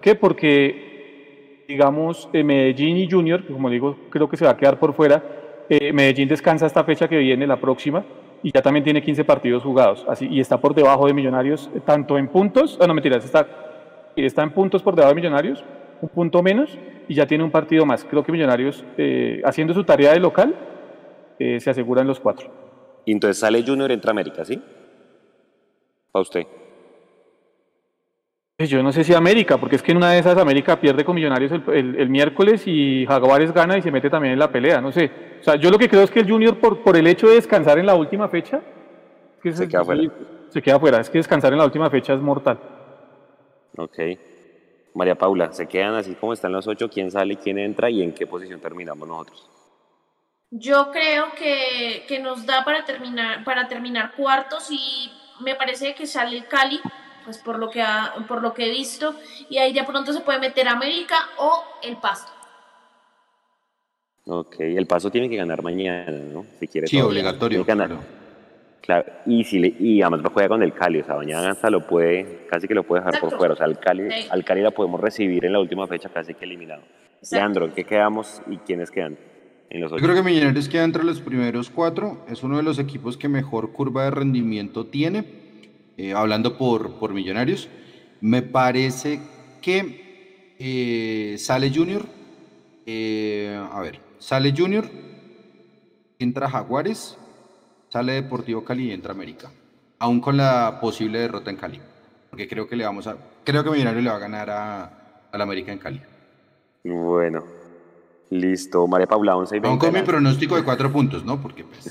¿Qué? Porque, digamos, eh, Medellín y Junior, como digo, creo que se va a quedar por fuera. Medellín descansa esta fecha que viene, la próxima y ya también tiene 15 partidos jugados, así, y está por debajo de Millonarios, tanto en puntos, ah, no mentiras, está, está en puntos por debajo de Millonarios, un punto menos, y ya tiene un partido más. Creo que Millonarios, eh, haciendo su tarea de local, eh, se aseguran los cuatro. Y entonces sale Junior, entra América, ¿sí? Para usted. Pues yo no sé si América, porque es que en una de esas América pierde con Millonarios el, miércoles y Jaguares gana y se mete también en la pelea, no sé. O sea, yo lo que creo es que el Junior, por, por el hecho de descansar en la última fecha, se, queda fuera. Se queda fuera, es que descansar en la última fecha es mortal. Ok. María Paula, ¿se quedan así como están los ocho? ¿Quién sale, quién entra y en qué posición terminamos nosotros? Yo creo que, que nos da para terminar, para terminar cuartos y me parece que sale el Cali pues por lo que ha, por lo que he visto y ahí de pronto se puede meter América o el Pasto. Ok, el Pasto tiene que ganar mañana, ¿no? Si quiere. Sí, obligatorio. Ganar. Claro. Y, si le, y además va juega con el Cali, o sea, mañana hasta lo puede, casi que lo puede dejar por fuera, o sea, al Cali, al Cali la podemos recibir en la última fecha casi que eliminado. Leandro, ¿en qué quedamos y quiénes quedan? En los Yo creo que Millonarios queda entre los primeros cuatro, es uno de los equipos que mejor curva de rendimiento tiene eh, hablando por, por Millonarios, me parece que eh, sale Junior, eh, a ver, sale Junior, entra Jaguares, sale Deportivo Cali y entra América, aún con la posible derrota en Cali, porque creo que le vamos a, creo que Millonarios le va a ganar a, la América en Cali. Bueno, listo, María Paula, 11 y 20. Aún con mi pronóstico de cuatro puntos, ¿no? Porque pues...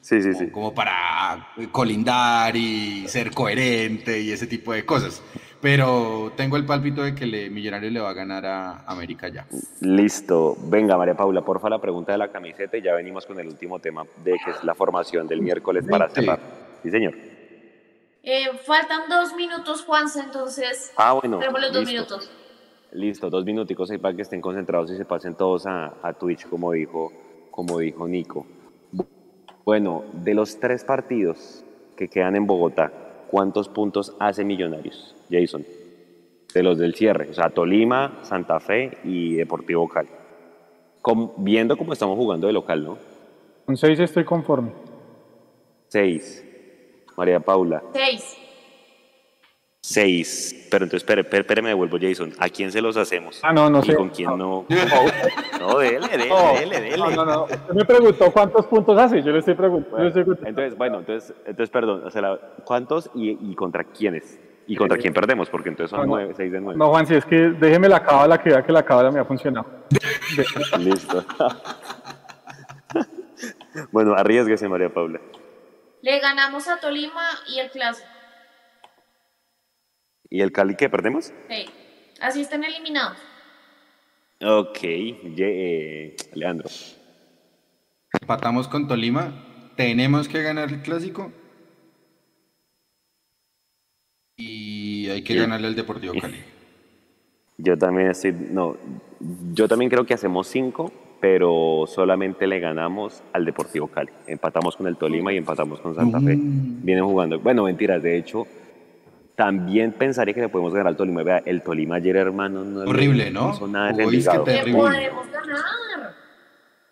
Sí, sí, sí. Como para colindar y ser coherente y ese tipo de cosas. Pero tengo el pálpito de que el Millonario le va a ganar a América ya. Listo. Venga, María Paula, porfa, la pregunta de la camiseta y ya venimos con el último tema de que es la formación del miércoles para cerrar. Sí, señor. Eh, faltan dos minutos, Juanse, entonces. Ah, bueno. Tenemos dos minutos. Listo, dos minuticos ahí para que estén concentrados y se pasen todos a, a Twitch, como dijo, como dijo Nico. Bueno, de los tres partidos que quedan en Bogotá, ¿cuántos puntos hace Millonarios, Jason? De los del cierre, o sea, Tolima, Santa Fe y Deportivo Cali. viendo cómo estamos jugando de local, ¿no? Con seis estoy conforme. Seis. María Paula. Seis. Seis. Pero entonces, espere, espere, me devuelvo, Jason. ¿A quién se los hacemos? Ah, no, no ¿Y sé. con quién no? No, dele, dele, dele, dele. No, no, no. Usted me preguntó cuántos puntos hace. Yo le estoy preguntando. entonces, bueno, entonces, entonces perdón. O sea, ¿Cuántos y, y, contra quiénes? ¿Y contra quién perdemos? Porque entonces son nueve, seis de nueve. No, Juan, si es que déjeme la cábala que vea que la cábala me ha funcionado. Listo. bueno, arriesguese, María Paula. Le ganamos a Tolima y el Clásico. ¿Y el Cali que perdemos? Sí. Así están eliminados. Ok, eh, Leandro. Empatamos con Tolima. ¿Tenemos que ganar el clásico? Y hay que ganarle al Deportivo Cali. Yo también estoy. No, yo también creo que hacemos cinco, pero solamente le ganamos al Deportivo Cali. Empatamos con el Tolima y empatamos con Santa Fe. Mm. Vienen jugando. Bueno, mentiras, de hecho también pensaría que le podemos ganar al Tolima. Vea, el Tolima ayer, hermano, no Horrible, ¿no? No nada de podemos ganar.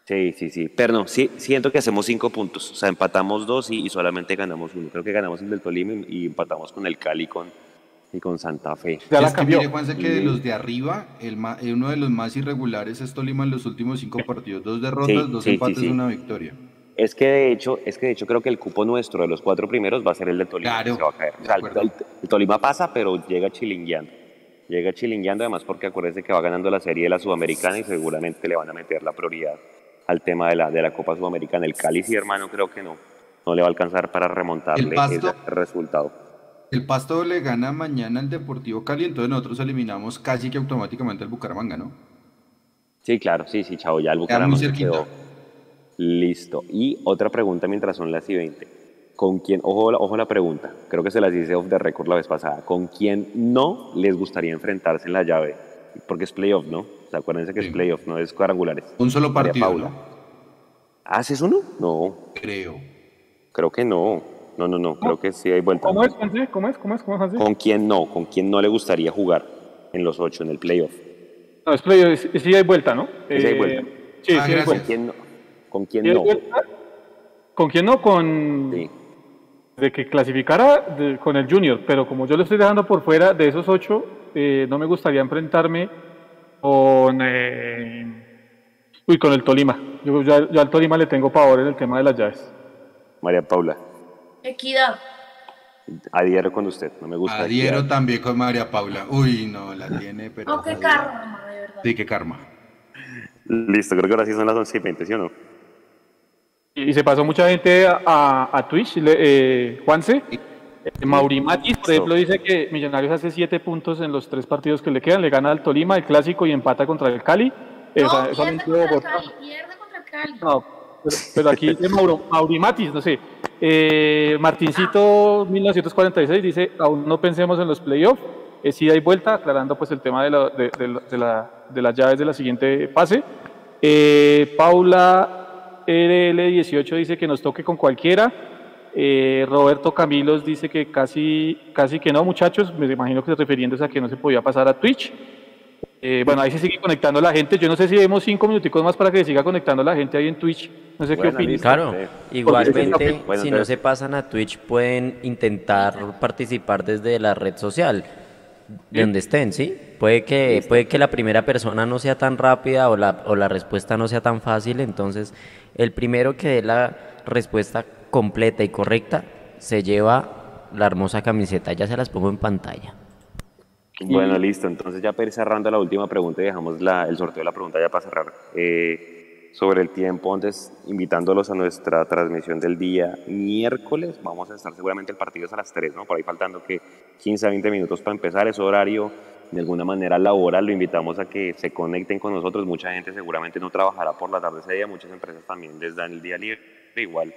Sí, sí, sí. Pero no, sí, siento que hacemos cinco puntos. O sea, empatamos dos y, solamente ganamos uno. Creo que ganamos el del Tolima y, empatamos con el Cali con, y con Santa Fe. Ya la cambió. Que mire, que de los de arriba, el eh, uno de los más irregulares es Tolima en los últimos cinco partidos. Dos derrotas, dos empates, una victoria. Es que de hecho, es que de hecho creo que el cupo nuestro de los cuatro primeros va a ser el de Tolima. Claro, se va a caer. O sea, el, Tolima pasa, pero llega chilingueando. Llega chilingueando, además porque acuérdense que va ganando la serie de la Sudamericana y seguramente le van a meter la prioridad al tema de la, de la Copa Sudamericana. El Cali, sí, hermano, creo que no. No le va a alcanzar para remontarle ese resultado. El Pasto le gana mañana al Deportivo Cali, entonces nosotros eliminamos casi que automáticamente al Bucaramanga, ¿no? Sí, claro, sí, sí, chao, ya el Bucaramanga quedó listo. Y otra pregunta mientras son las y 20. ¿Con quién, ojo, ojo la pregunta, creo que se las hice off the record la vez pasada, ¿con quién no les gustaría enfrentarse en la llave? Porque es playoff, ¿no? ¿Se acuérdense que es playoff, no es cuadrangulares. Un solo partido, Paula. ¿Haces uno? No. Creo. Creo que no. No, no, no, creo que sí hay vuelta. ¿Cómo es, ¿Cómo es? ¿Cómo es? ¿Cómo es? ¿Con quién no? ¿Con quién no le gustaría jugar en los ocho, en el playoff? No, es playoff, sí hay vuelta, ¿no? Sí hay vuelta. Eh, sí, sí hay vuelta. ¿Con quién no? ¿Con quién no? ¿Con no? Sí. De que clasificara con el Junior, pero como yo lo estoy dejando por fuera de esos ocho, eh, no me gustaría enfrentarme con... Eh, uy, con el Tolima. Yo ya, al Tolima le tengo pavor en el tema de las llaves. María Paula. Equidad. Adhiero con usted, no me gusta. Adhiero también con María Paula. Uy, no, la tiene, pero. Oh, qué karma, de verdad. Sí, qué karma. Listo, creo que ahora sí son las 11 y 20, ¿sí o no? Y se pasó mucha gente a, a Twitch, eh, Juanse. Eh, Mauri Matis, por ejemplo, dice que Millonarios hace 7 puntos en los tres partidos que le quedan. Le gana al Tolima, el clásico y empata contra el Cali. No, pierde, contra el Cali, pierde contra el Cali. No, pero, aquí dice Mauri Matis, no sé. Eh, Martincito 1946 dice, aún no pensemos en los playoffs, eh, sí hay vuelta, aclarando pues el tema de, de, la, de las llaves de la siguiente fase. Eh, Paula RL18 dice que nos toque con cualquiera. Eh, Roberto Camilos dice que casi, casi que no, muchachos, me imagino que se refiriéndose a que no se podía pasar a Twitch. Eh, bueno, ahí se sigue conectando la gente. Yo no sé si vemos cinco minuticos más para que se siga conectando la gente ahí en Twitch. No sé qué opinas. Claro, igualmente, si no se pasan a Twitch, pueden intentar participar desde la red social, de donde estén, ¿sí? Puede que, puede que la primera persona no sea tan rápida o la, o la respuesta no sea tan fácil, entonces el primero que dé la respuesta completa y correcta se lleva la hermosa camiseta. Ya se las pongo en pantalla. Bueno, listo. Entonces ya para ir cerrando la última pregunta y dejamos la, el sorteo de la pregunta ya para cerrar. Eh, sobre el tiempo, antes invitándolos a nuestra transmisión del día miércoles, vamos a estar seguramente el partido es a las 3, ¿no? Por ahí faltando que 15 a 20 minutos para empezar, ese horario de alguna manera laboral, lo invitamos a que se conecten con nosotros, mucha gente seguramente no trabajará por la tarde ese día, muchas empresas también les dan el día libre, igual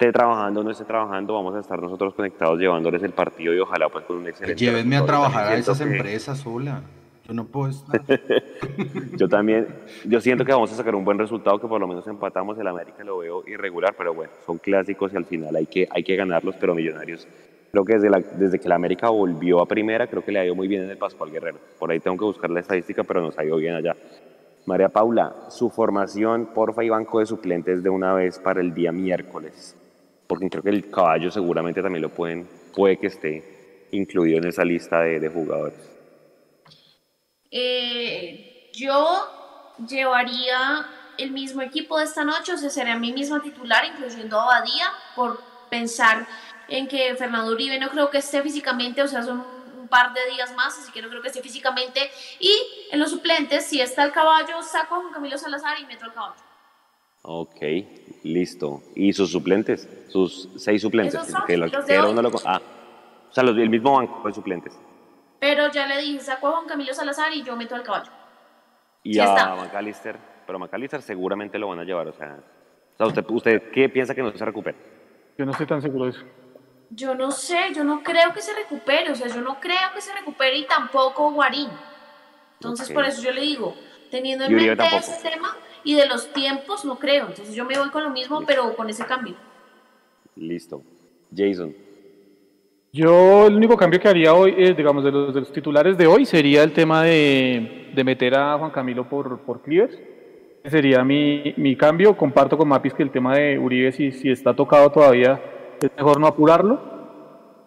esté trabajando o no esté trabajando, vamos a estar nosotros conectados llevándoles el partido y ojalá pues con un excelente... Llévenme a trabajar a esas empresas sola. Yo no puedo estar. yo también, yo siento que vamos a sacar un buen resultado, que por lo menos empatamos, el América lo veo irregular, pero bueno, son clásicos y al final hay que, hay que ganarlos, pero Millonarios, creo que desde, la, desde que la América volvió a primera, creo que le ha ido muy bien en el Pascual Guerrero. Por ahí tengo que buscar la estadística, pero nos ha ido bien allá. María Paula, su formación, porfa y banco de suplentes de una vez para el día miércoles porque creo que el caballo seguramente también lo pueden, puede que esté incluido en esa lista de, jugadores. Eh, yo llevaría el mismo equipo de esta noche, o sea, sería mi misma titular, incluyendo a Abadía, por pensar en que Fernando Uribe no creo que esté físicamente, o sea, son un par de días más, así que no creo que esté físicamente. Y en los suplentes, si está el caballo, saco a Juan Camilo Salazar y meto al caballo. Ok, listo. ¿Y sus suplentes? Sus seis suplentes. que los, de ah, o sea, los, el mismo banco de suplentes. Pero ya le dije, saco a Juan Camilo Salazar y yo meto al caballo. Y a McAllister, pero McAllister seguramente lo van a llevar, o sea, usted, ¿usted qué piensa que no se recupere? Yo no estoy tan seguro de eso. Yo no sé, yo no creo que se recupere, o sea, yo no creo que se recupere y tampoco Guarín. Entonces, por eso yo le digo, teniendo en mente ese tema, y de los tiempos no creo. Entonces yo me voy con lo mismo, pero con ese cambio. Listo. Jason. Yo el único cambio que haría hoy, eh, digamos, de los, titulares de hoy sería el tema de, de meter a Juan Camilo por, por Clivers. Sería mi, mi, cambio. Comparto con Mapis que el tema de Uribe, si, si está tocado todavía, es mejor no apurarlo.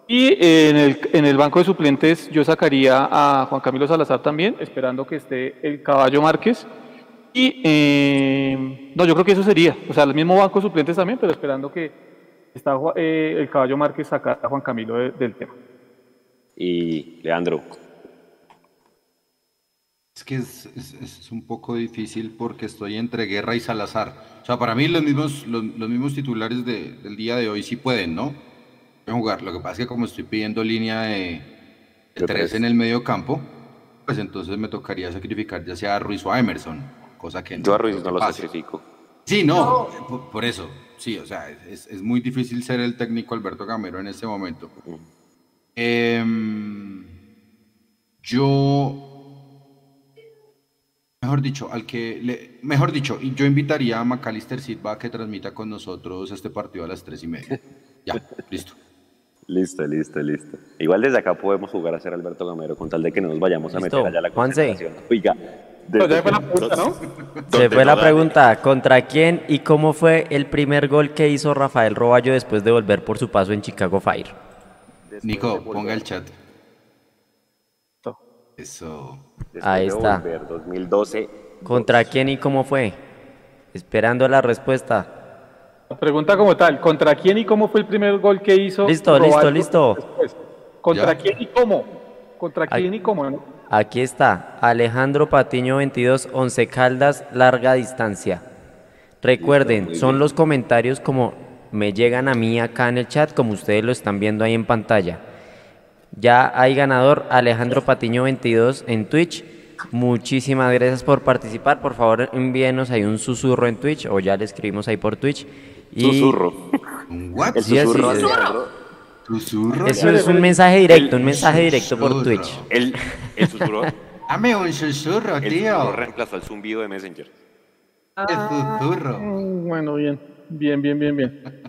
Y en el, en el banco de suplentes yo sacaría a Juan Camilo Salazar también, esperando que esté el caballo Márquez y eh, no, yo creo que eso sería, o sea, el mismo banco de suplentes también, pero esperando que está eh, el caballo Márquez sacar a Juan Camilo del tema. Y Leandro. Es que es, es, un poco difícil porque estoy entre Guerra y Salazar. O sea, para mí los mismos, los, mismos titulares del día de hoy sí pueden, ¿no? Pueden jugar. Lo que pasa es que como estoy pidiendo línea de, tres en el medio campo, pues entonces me tocaría sacrificar ya sea a Ruiz o a Emerson cosa que Yo a Ruiz no lo sacrifico. Sí, no, Por, eso, sí, o sea, es, es, muy difícil ser el técnico Alberto Gamero en este momento. Em, yo Mejor dicho, al que le, mejor dicho, yo invitaría a Macalister Silva a que transmita con nosotros este partido a las tres y media. Ya, listo. Listo, listo, listo. Igual desde acá podemos jugar a ser Alberto Gamero con tal de que no nos vayamos a meter allá a la concentración. Oiga, desde... fue la pregunta, ¿no? Se fue la pregunta, ¿contra quién y cómo fue el primer gol que hizo Rafael Roballo después de volver por su paso en Chicago Fire? Nico, ponga el chat. Eso. Ahí está. 2012. ¿Contra quién y cómo fue? Esperando la respuesta. La pregunta como tal, ¿contra quién y cómo fue el primer gol que hizo? Listo, listo, listo. ¿Contra quién y cómo? ¿Contra quién y cómo? Aquí está, Alejandro Patiño 22, 11 Caldas, larga distancia. Recuerden, son los comentarios como me llegan a mí acá en el chat, como ustedes lo están viendo ahí en pantalla. Ya hay ganador Alejandro Patiño 22 en Twitch. Muchísimas gracias por participar. Por favor, envíenos ahí un susurro en Twitch o ya le escribimos ahí por Twitch. Susurro. ¿What? susurro. Eso es un mensaje directo, un mensaje directo por Twitch. El, el susurro. Dame un susurro, tío. El susurro reemplazó el zumbido de Messenger. el susurro. Bueno, bien. Bien, bien, bien, bien.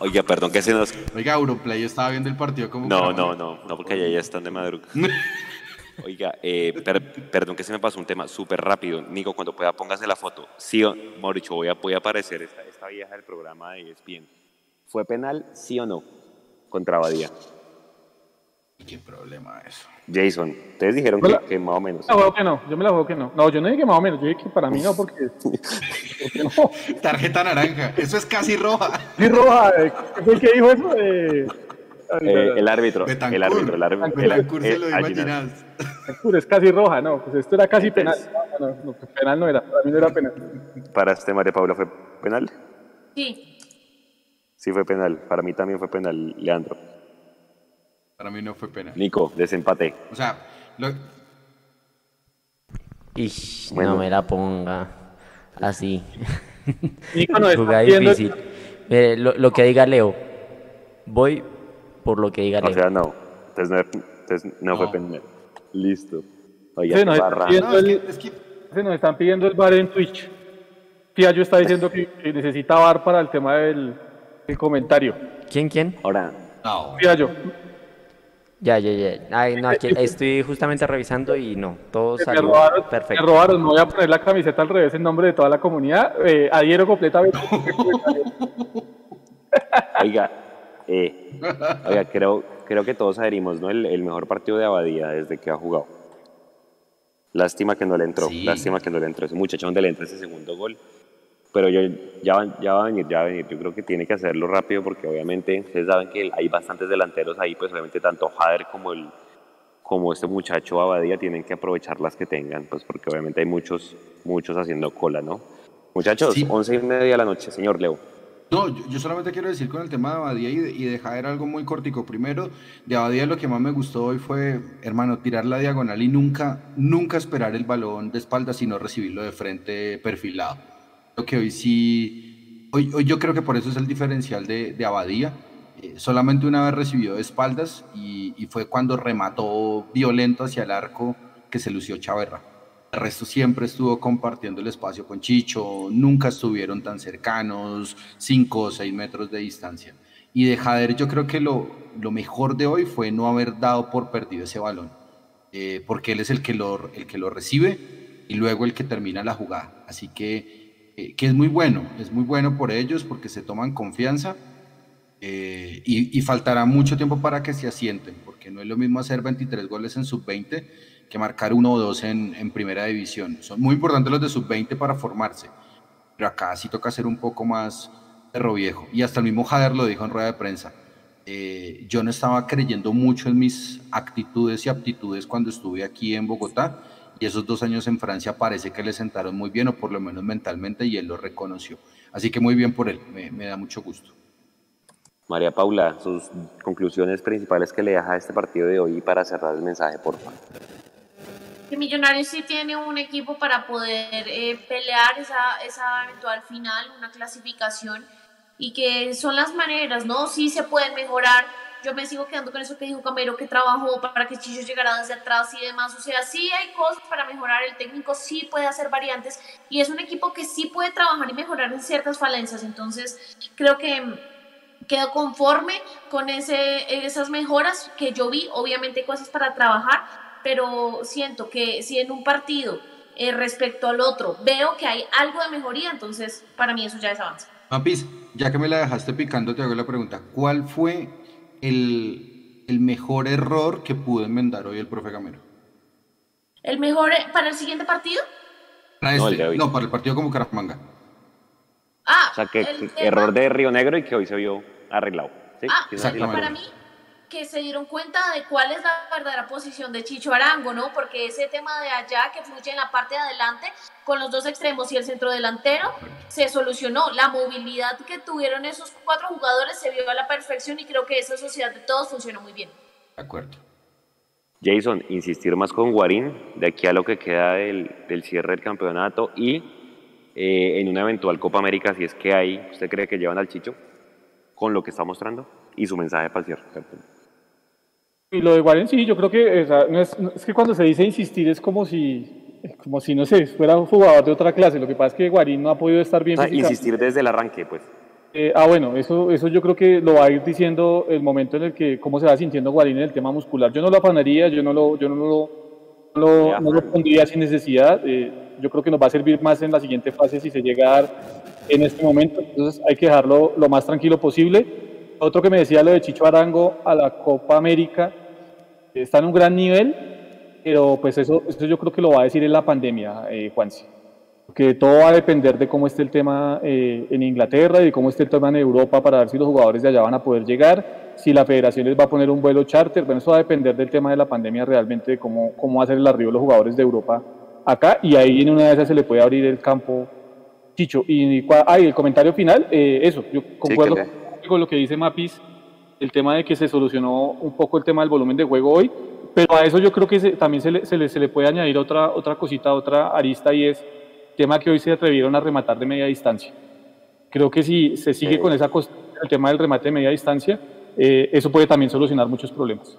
Oiga, perdón que se nos. Oiga, Europlay, yo estaba viendo el partido como. No, no, no, no, porque allá ya están de madrugada. Oiga, eh, perdón que se me pasó un tema súper rápido. Nico, cuando pueda, póngase la foto. Sí, Mauricio, voy a, voy a aparecer esta, esta vieja del programa de ESPN. ¿Fue penal, sí o no? Contra Badía. ¿Qué problema eso? Jason, ustedes dijeron que, que, más o menos. Yo me la juego que no, yo me la juego que no. No, yo no dije que más o menos, yo dije que para mí no, porque. no. Tarjeta naranja, eso es casi roja. Sí, roja. Eh, ¿Qué fue el que dijo eso? Eh, eh, el árbitro. El árbitro, el árbitro. El árbitro. se lo imaginas. Es casi roja, no, pues esto era casi penal. No, no, no, pues penal no era, para mí no era penal. ¿Para este María Paula fue penal? Sí. Sí fue penal, para mí también fue penal, Leandro. Para mí no fue penal. Nico, desempate. O sea, lo... no me la ponga así. Nico no está difícil. lo, que diga Leo. Voy por lo que diga Leo. O sea, no. Entonces no, fue penal. Listo. Oye, sí, nos, están pidiendo el, es que... se nos están pidiendo el bar en Twitch. yo está diciendo que, necesita bar para el tema del, comentario. ¿Quién, quién? Ahora. No. yo. Ya, ya, ya. Ay, no, aquí estoy justamente revisando y no, todo salió perfecto. Me robaron, me voy a poner la camiseta al revés en nombre de toda la comunidad. Eh, adhiero completamente. oiga, eh, oiga, creo, creo que todos adherimos, ¿no? El, el, mejor partido de Abadía desde que ha jugado. Lástima que no le entró, lástima que no le entró. Ese muchacho donde le entra ese segundo gol pero yo, ya, ya va a venir, ya va a venir. Yo creo que tiene que hacerlo rápido porque obviamente ustedes saben que hay bastantes delanteros ahí, pues obviamente tanto Jader como el como este muchacho Abadía tienen que aprovechar las que tengan, pues porque obviamente hay muchos, muchos haciendo cola, ¿no? Muchachos, once y media de la noche, señor Leo. No, yo, solamente quiero decir con el tema de Abadía y de, y de Jader algo muy cortico. Primero, de Abadía lo que más me gustó hoy fue, hermano, tirar la diagonal y nunca, nunca esperar el balón de espalda, sino recibirlo de frente perfilado que hoy sí, hoy, hoy yo creo que por eso es el diferencial de, de Abadía. Eh, solamente una vez recibió de espaldas y, y, fue cuando remató violento hacia el arco que se lució Chaverra. El resto siempre estuvo compartiendo el espacio con Chicho, nunca estuvieron tan cercanos, 5 o 6 metros de distancia. Y de Jader yo creo que lo, lo mejor de hoy fue no haber dado por perdido ese balón, eh, porque él es el que, lo, el que lo recibe y luego el que termina la jugada. Así que eh, que es muy bueno, es muy bueno por ellos porque se toman confianza eh, y, faltará mucho tiempo para que se asienten, porque no es lo mismo hacer 23 goles en sub-20 que marcar uno o dos en, en, primera división. Son muy importantes los de sub-20 para formarse, pero acá sí toca ser un poco más perro viejo. Y hasta el mismo Jader lo dijo en rueda de prensa. Eh, yo no estaba creyendo mucho en mis actitudes y aptitudes cuando estuve aquí en Bogotá y esos dos años en Francia parece que le sentaron muy bien, o por lo menos mentalmente, y él lo reconoció. Así que muy bien por él, me, da mucho gusto. María Paula, sus conclusiones principales que le deja a este partido de hoy para cerrar el mensaje, por favor. que Millonarios sí tiene un equipo para poder eh, pelear esa, esa eventual final, una clasificación, y que son las maneras, ¿no? Sí se pueden mejorar. Yo me sigo quedando con eso que dijo Camero, que trabajó para que Chicho llegara desde atrás y demás. O sea, sí hay cosas para mejorar. El técnico sí puede hacer variantes y es un equipo que sí puede trabajar y mejorar en ciertas falencias. Entonces, creo que quedo conforme con ese, esas mejoras que yo vi. Obviamente, cosas para trabajar, pero siento que si en un partido eh, respecto al otro veo que hay algo de mejoría, entonces para mí eso ya es avance. Pampis, ya que me la dejaste picando, te hago la pregunta. ¿Cuál fue el, el mejor error que pudo enmendar hoy el profe Gamero? ¿El mejor eh, para el siguiente partido? Para este, no, para el partido como Caramanga. Ah, o sea, que, error de Río Negro y que hoy se vio arreglado. ¿sí? Ah, para mí que se dieron cuenta de cuál es la verdadera posición de Chicho Arango, ¿no? Porque ese tema de allá que fluye en la parte de adelante con los dos extremos y el centro delantero se solucionó. La movilidad que tuvieron esos cuatro jugadores se vio a la perfección y creo que esa sociedad de todos funcionó muy bien. De acuerdo. Jason, insistir más con Guarín de aquí a lo que queda del, cierre del campeonato y eh, en una eventual Copa América, si es que hay, ¿usted cree que llevan al Chicho con lo que está mostrando y su mensaje para el cierre? Y lo de Guarén, sí, yo creo que es, que cuando se dice insistir es como si, como si, no sé, fuera un jugador de otra clase. Lo que pasa es que Guarín no ha podido estar bien. O insistir desde el arranque, pues. Eh, ah, bueno, eso, eso yo creo que lo va a ir diciendo el momento en el que, cómo se va sintiendo Guarín en el tema muscular. Yo no lo afanaría, yo no lo, yo no lo, lo, no lo pondría sin necesidad. Eh, yo creo que nos va a servir más en la siguiente fase si se llega a dar en este momento. Entonces hay que dejarlo lo más tranquilo posible otro que me decía lo de Chicho Arango a la Copa América, está en un gran nivel, pero pues eso, eso yo creo que lo va a decir en la pandemia, eh, Juanse. Que todo va a depender de cómo esté el tema eh, en Inglaterra y de cómo esté el tema en Europa para ver si los jugadores de allá van a poder llegar, si la federación les va a poner un vuelo charter, bueno, eso va a depender del tema de la pandemia realmente, de cómo, cómo va a ser el arribo de los jugadores de Europa acá, y ahí en una de esas se le puede abrir el campo Chicho. Y, ay, el comentario final, eh, eso, yo concuerdo con lo que dice Mapis, el tema de que se solucionó un poco el tema del volumen de juego hoy, pero a eso yo creo que también se le, se, le, se le, puede añadir otra, otra cosita, otra arista, y es el tema que hoy se atrevieron a rematar de media distancia. Creo que si se sigue con esa el tema del remate de media distancia, eh, eso puede también solucionar muchos problemas.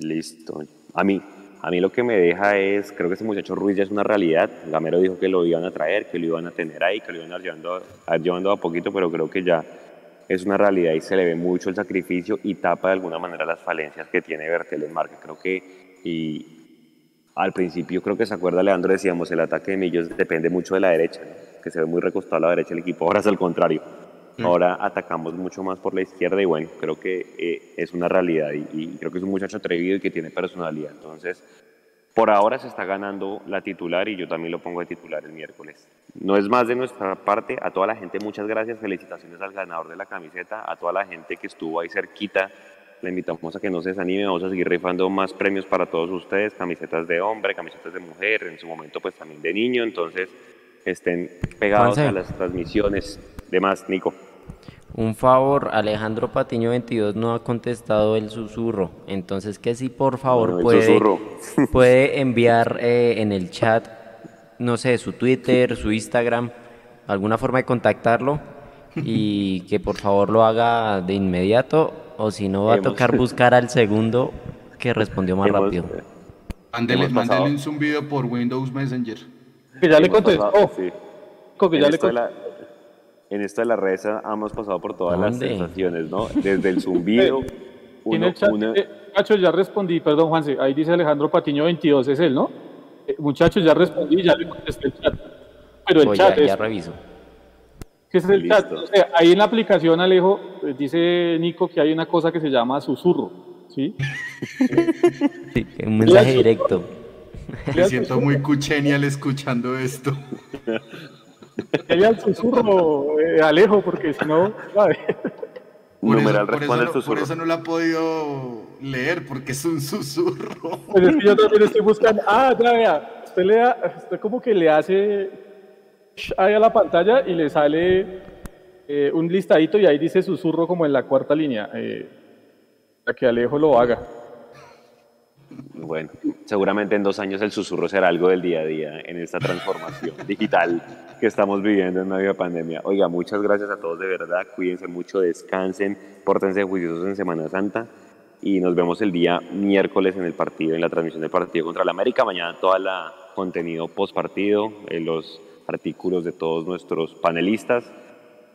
Listo. A mí, a mí lo que me deja es, creo que ese muchacho Ruiz ya es una realidad. Gamero dijo que lo iban a traer, que lo iban a tener ahí, que lo iban a llevando, a, llevando a poquito, pero creo que ya es una realidad y se le ve mucho el sacrificio y tapa de alguna manera las falencias que tiene Bertel en marca. Creo que, y al principio creo que se acuerda Leandro, decíamos, el ataque de Millos depende mucho de la derecha, que se ve muy recostado a la derecha el equipo, ahora es al contrario. Ahora atacamos mucho más por la izquierda y bueno, creo que eh, es una realidad y, y, creo que es un muchacho atrevido y que tiene personalidad. Entonces, por ahora se está ganando la titular y yo también lo pongo de titular el miércoles. No es más de nuestra parte. A toda la gente, muchas gracias. Felicitaciones al ganador de la camiseta. A toda la gente que estuvo ahí cerquita. Le invitamos a que no se desanime. Vamos a seguir rifando más premios para todos ustedes. Camisetas de hombre, camisetas de mujer. En su momento, pues también de niño. Entonces, estén pegados a las transmisiones. De más, Nico. Un favor, Alejandro Patiño 22 no ha contestado el susurro, entonces que si por favor puede, puede enviar eh, en el chat, no sé, su Twitter, su Instagram, alguna forma de contactarlo y que por favor lo haga de inmediato o si no va a tocar buscar al segundo que respondió más rápido. Mándele, un zumbido por Windows Messenger. Que ya le contestó. Que ya le contestó en esto de las redes hemos pasado por todas las sensaciones, ¿no? Desde el zumbido. uno, el chat, eh, muchachos, ya respondí, perdón, Juanse, ahí dice Alejandro Patiño 22, es él, ¿no? Eh, muchachos, ya respondí, ya le contesté el chat. Pero el chat ya, es. Ya reviso. ¿Qué es el chat? O sea, ahí en la aplicación, Alejo, eh, dice Nico que hay una cosa que se llama susurro, ¿sí? sí, un mensaje directo. Me siento muy cuchenial escuchando esto. Quería el susurro, eh, Alejo, porque si no, Por, eso, por, eso no, lo ha podido leer, porque es un susurro. Pues es que yo también estoy buscando. Ah, ya vea. Usted, le usted como que le hace ahí a la pantalla y le sale eh, un listadito y ahí dice susurro como en la cuarta línea. Eh, para que Alejo lo haga. Bueno, seguramente en dos años el susurro será algo del día a día en esta transformación digital que estamos viviendo en medio de pandemia. Oiga, muchas gracias a todos de verdad, cuídense mucho, descansen, pórtense juiciosos en Semana Santa y nos vemos el día miércoles en el partido, en la transmisión del partido contra la América. Mañana todo el contenido post partido, eh, los artículos de todos nuestros panelistas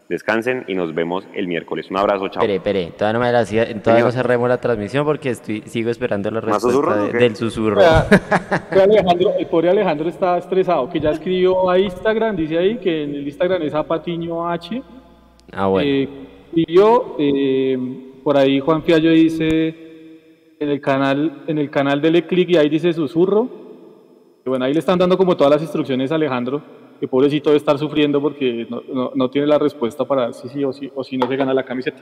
Descansen y nos vemos el miércoles. Un abrazo, chao. Espere, espere, todavía no, me la, todavía no cerremos la transmisión porque estoy, sigo esperando la respuesta del susurro. el pobre Alejandro está estresado, que ya escribió a Instagram, dice ahí que en el Instagram es Apatiño H. Ah, bueno. Eh, eh, por ahí Juan Fiallo dice en el canal, en el canal dele clic y ahí dice susurro. Y bueno, ahí le están dando como todas las instrucciones a Alejandro que pobrecito debe estar sufriendo porque no, tiene la respuesta para si sí o sí o si no se gana la camiseta.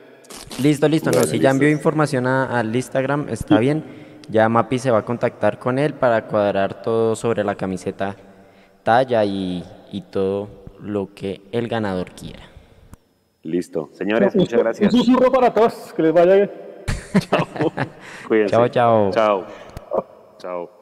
Listo, listo. no, si ya envió información al Instagram, está bien. Ya Mapi se va a contactar con él para cuadrar todo sobre la camiseta, talla y, todo lo que el ganador quiera. Listo. Señores, muchas gracias. Un susurro para todos. Que les vaya bien. chao. Cuídense. Chao, chao. Chao. Chao.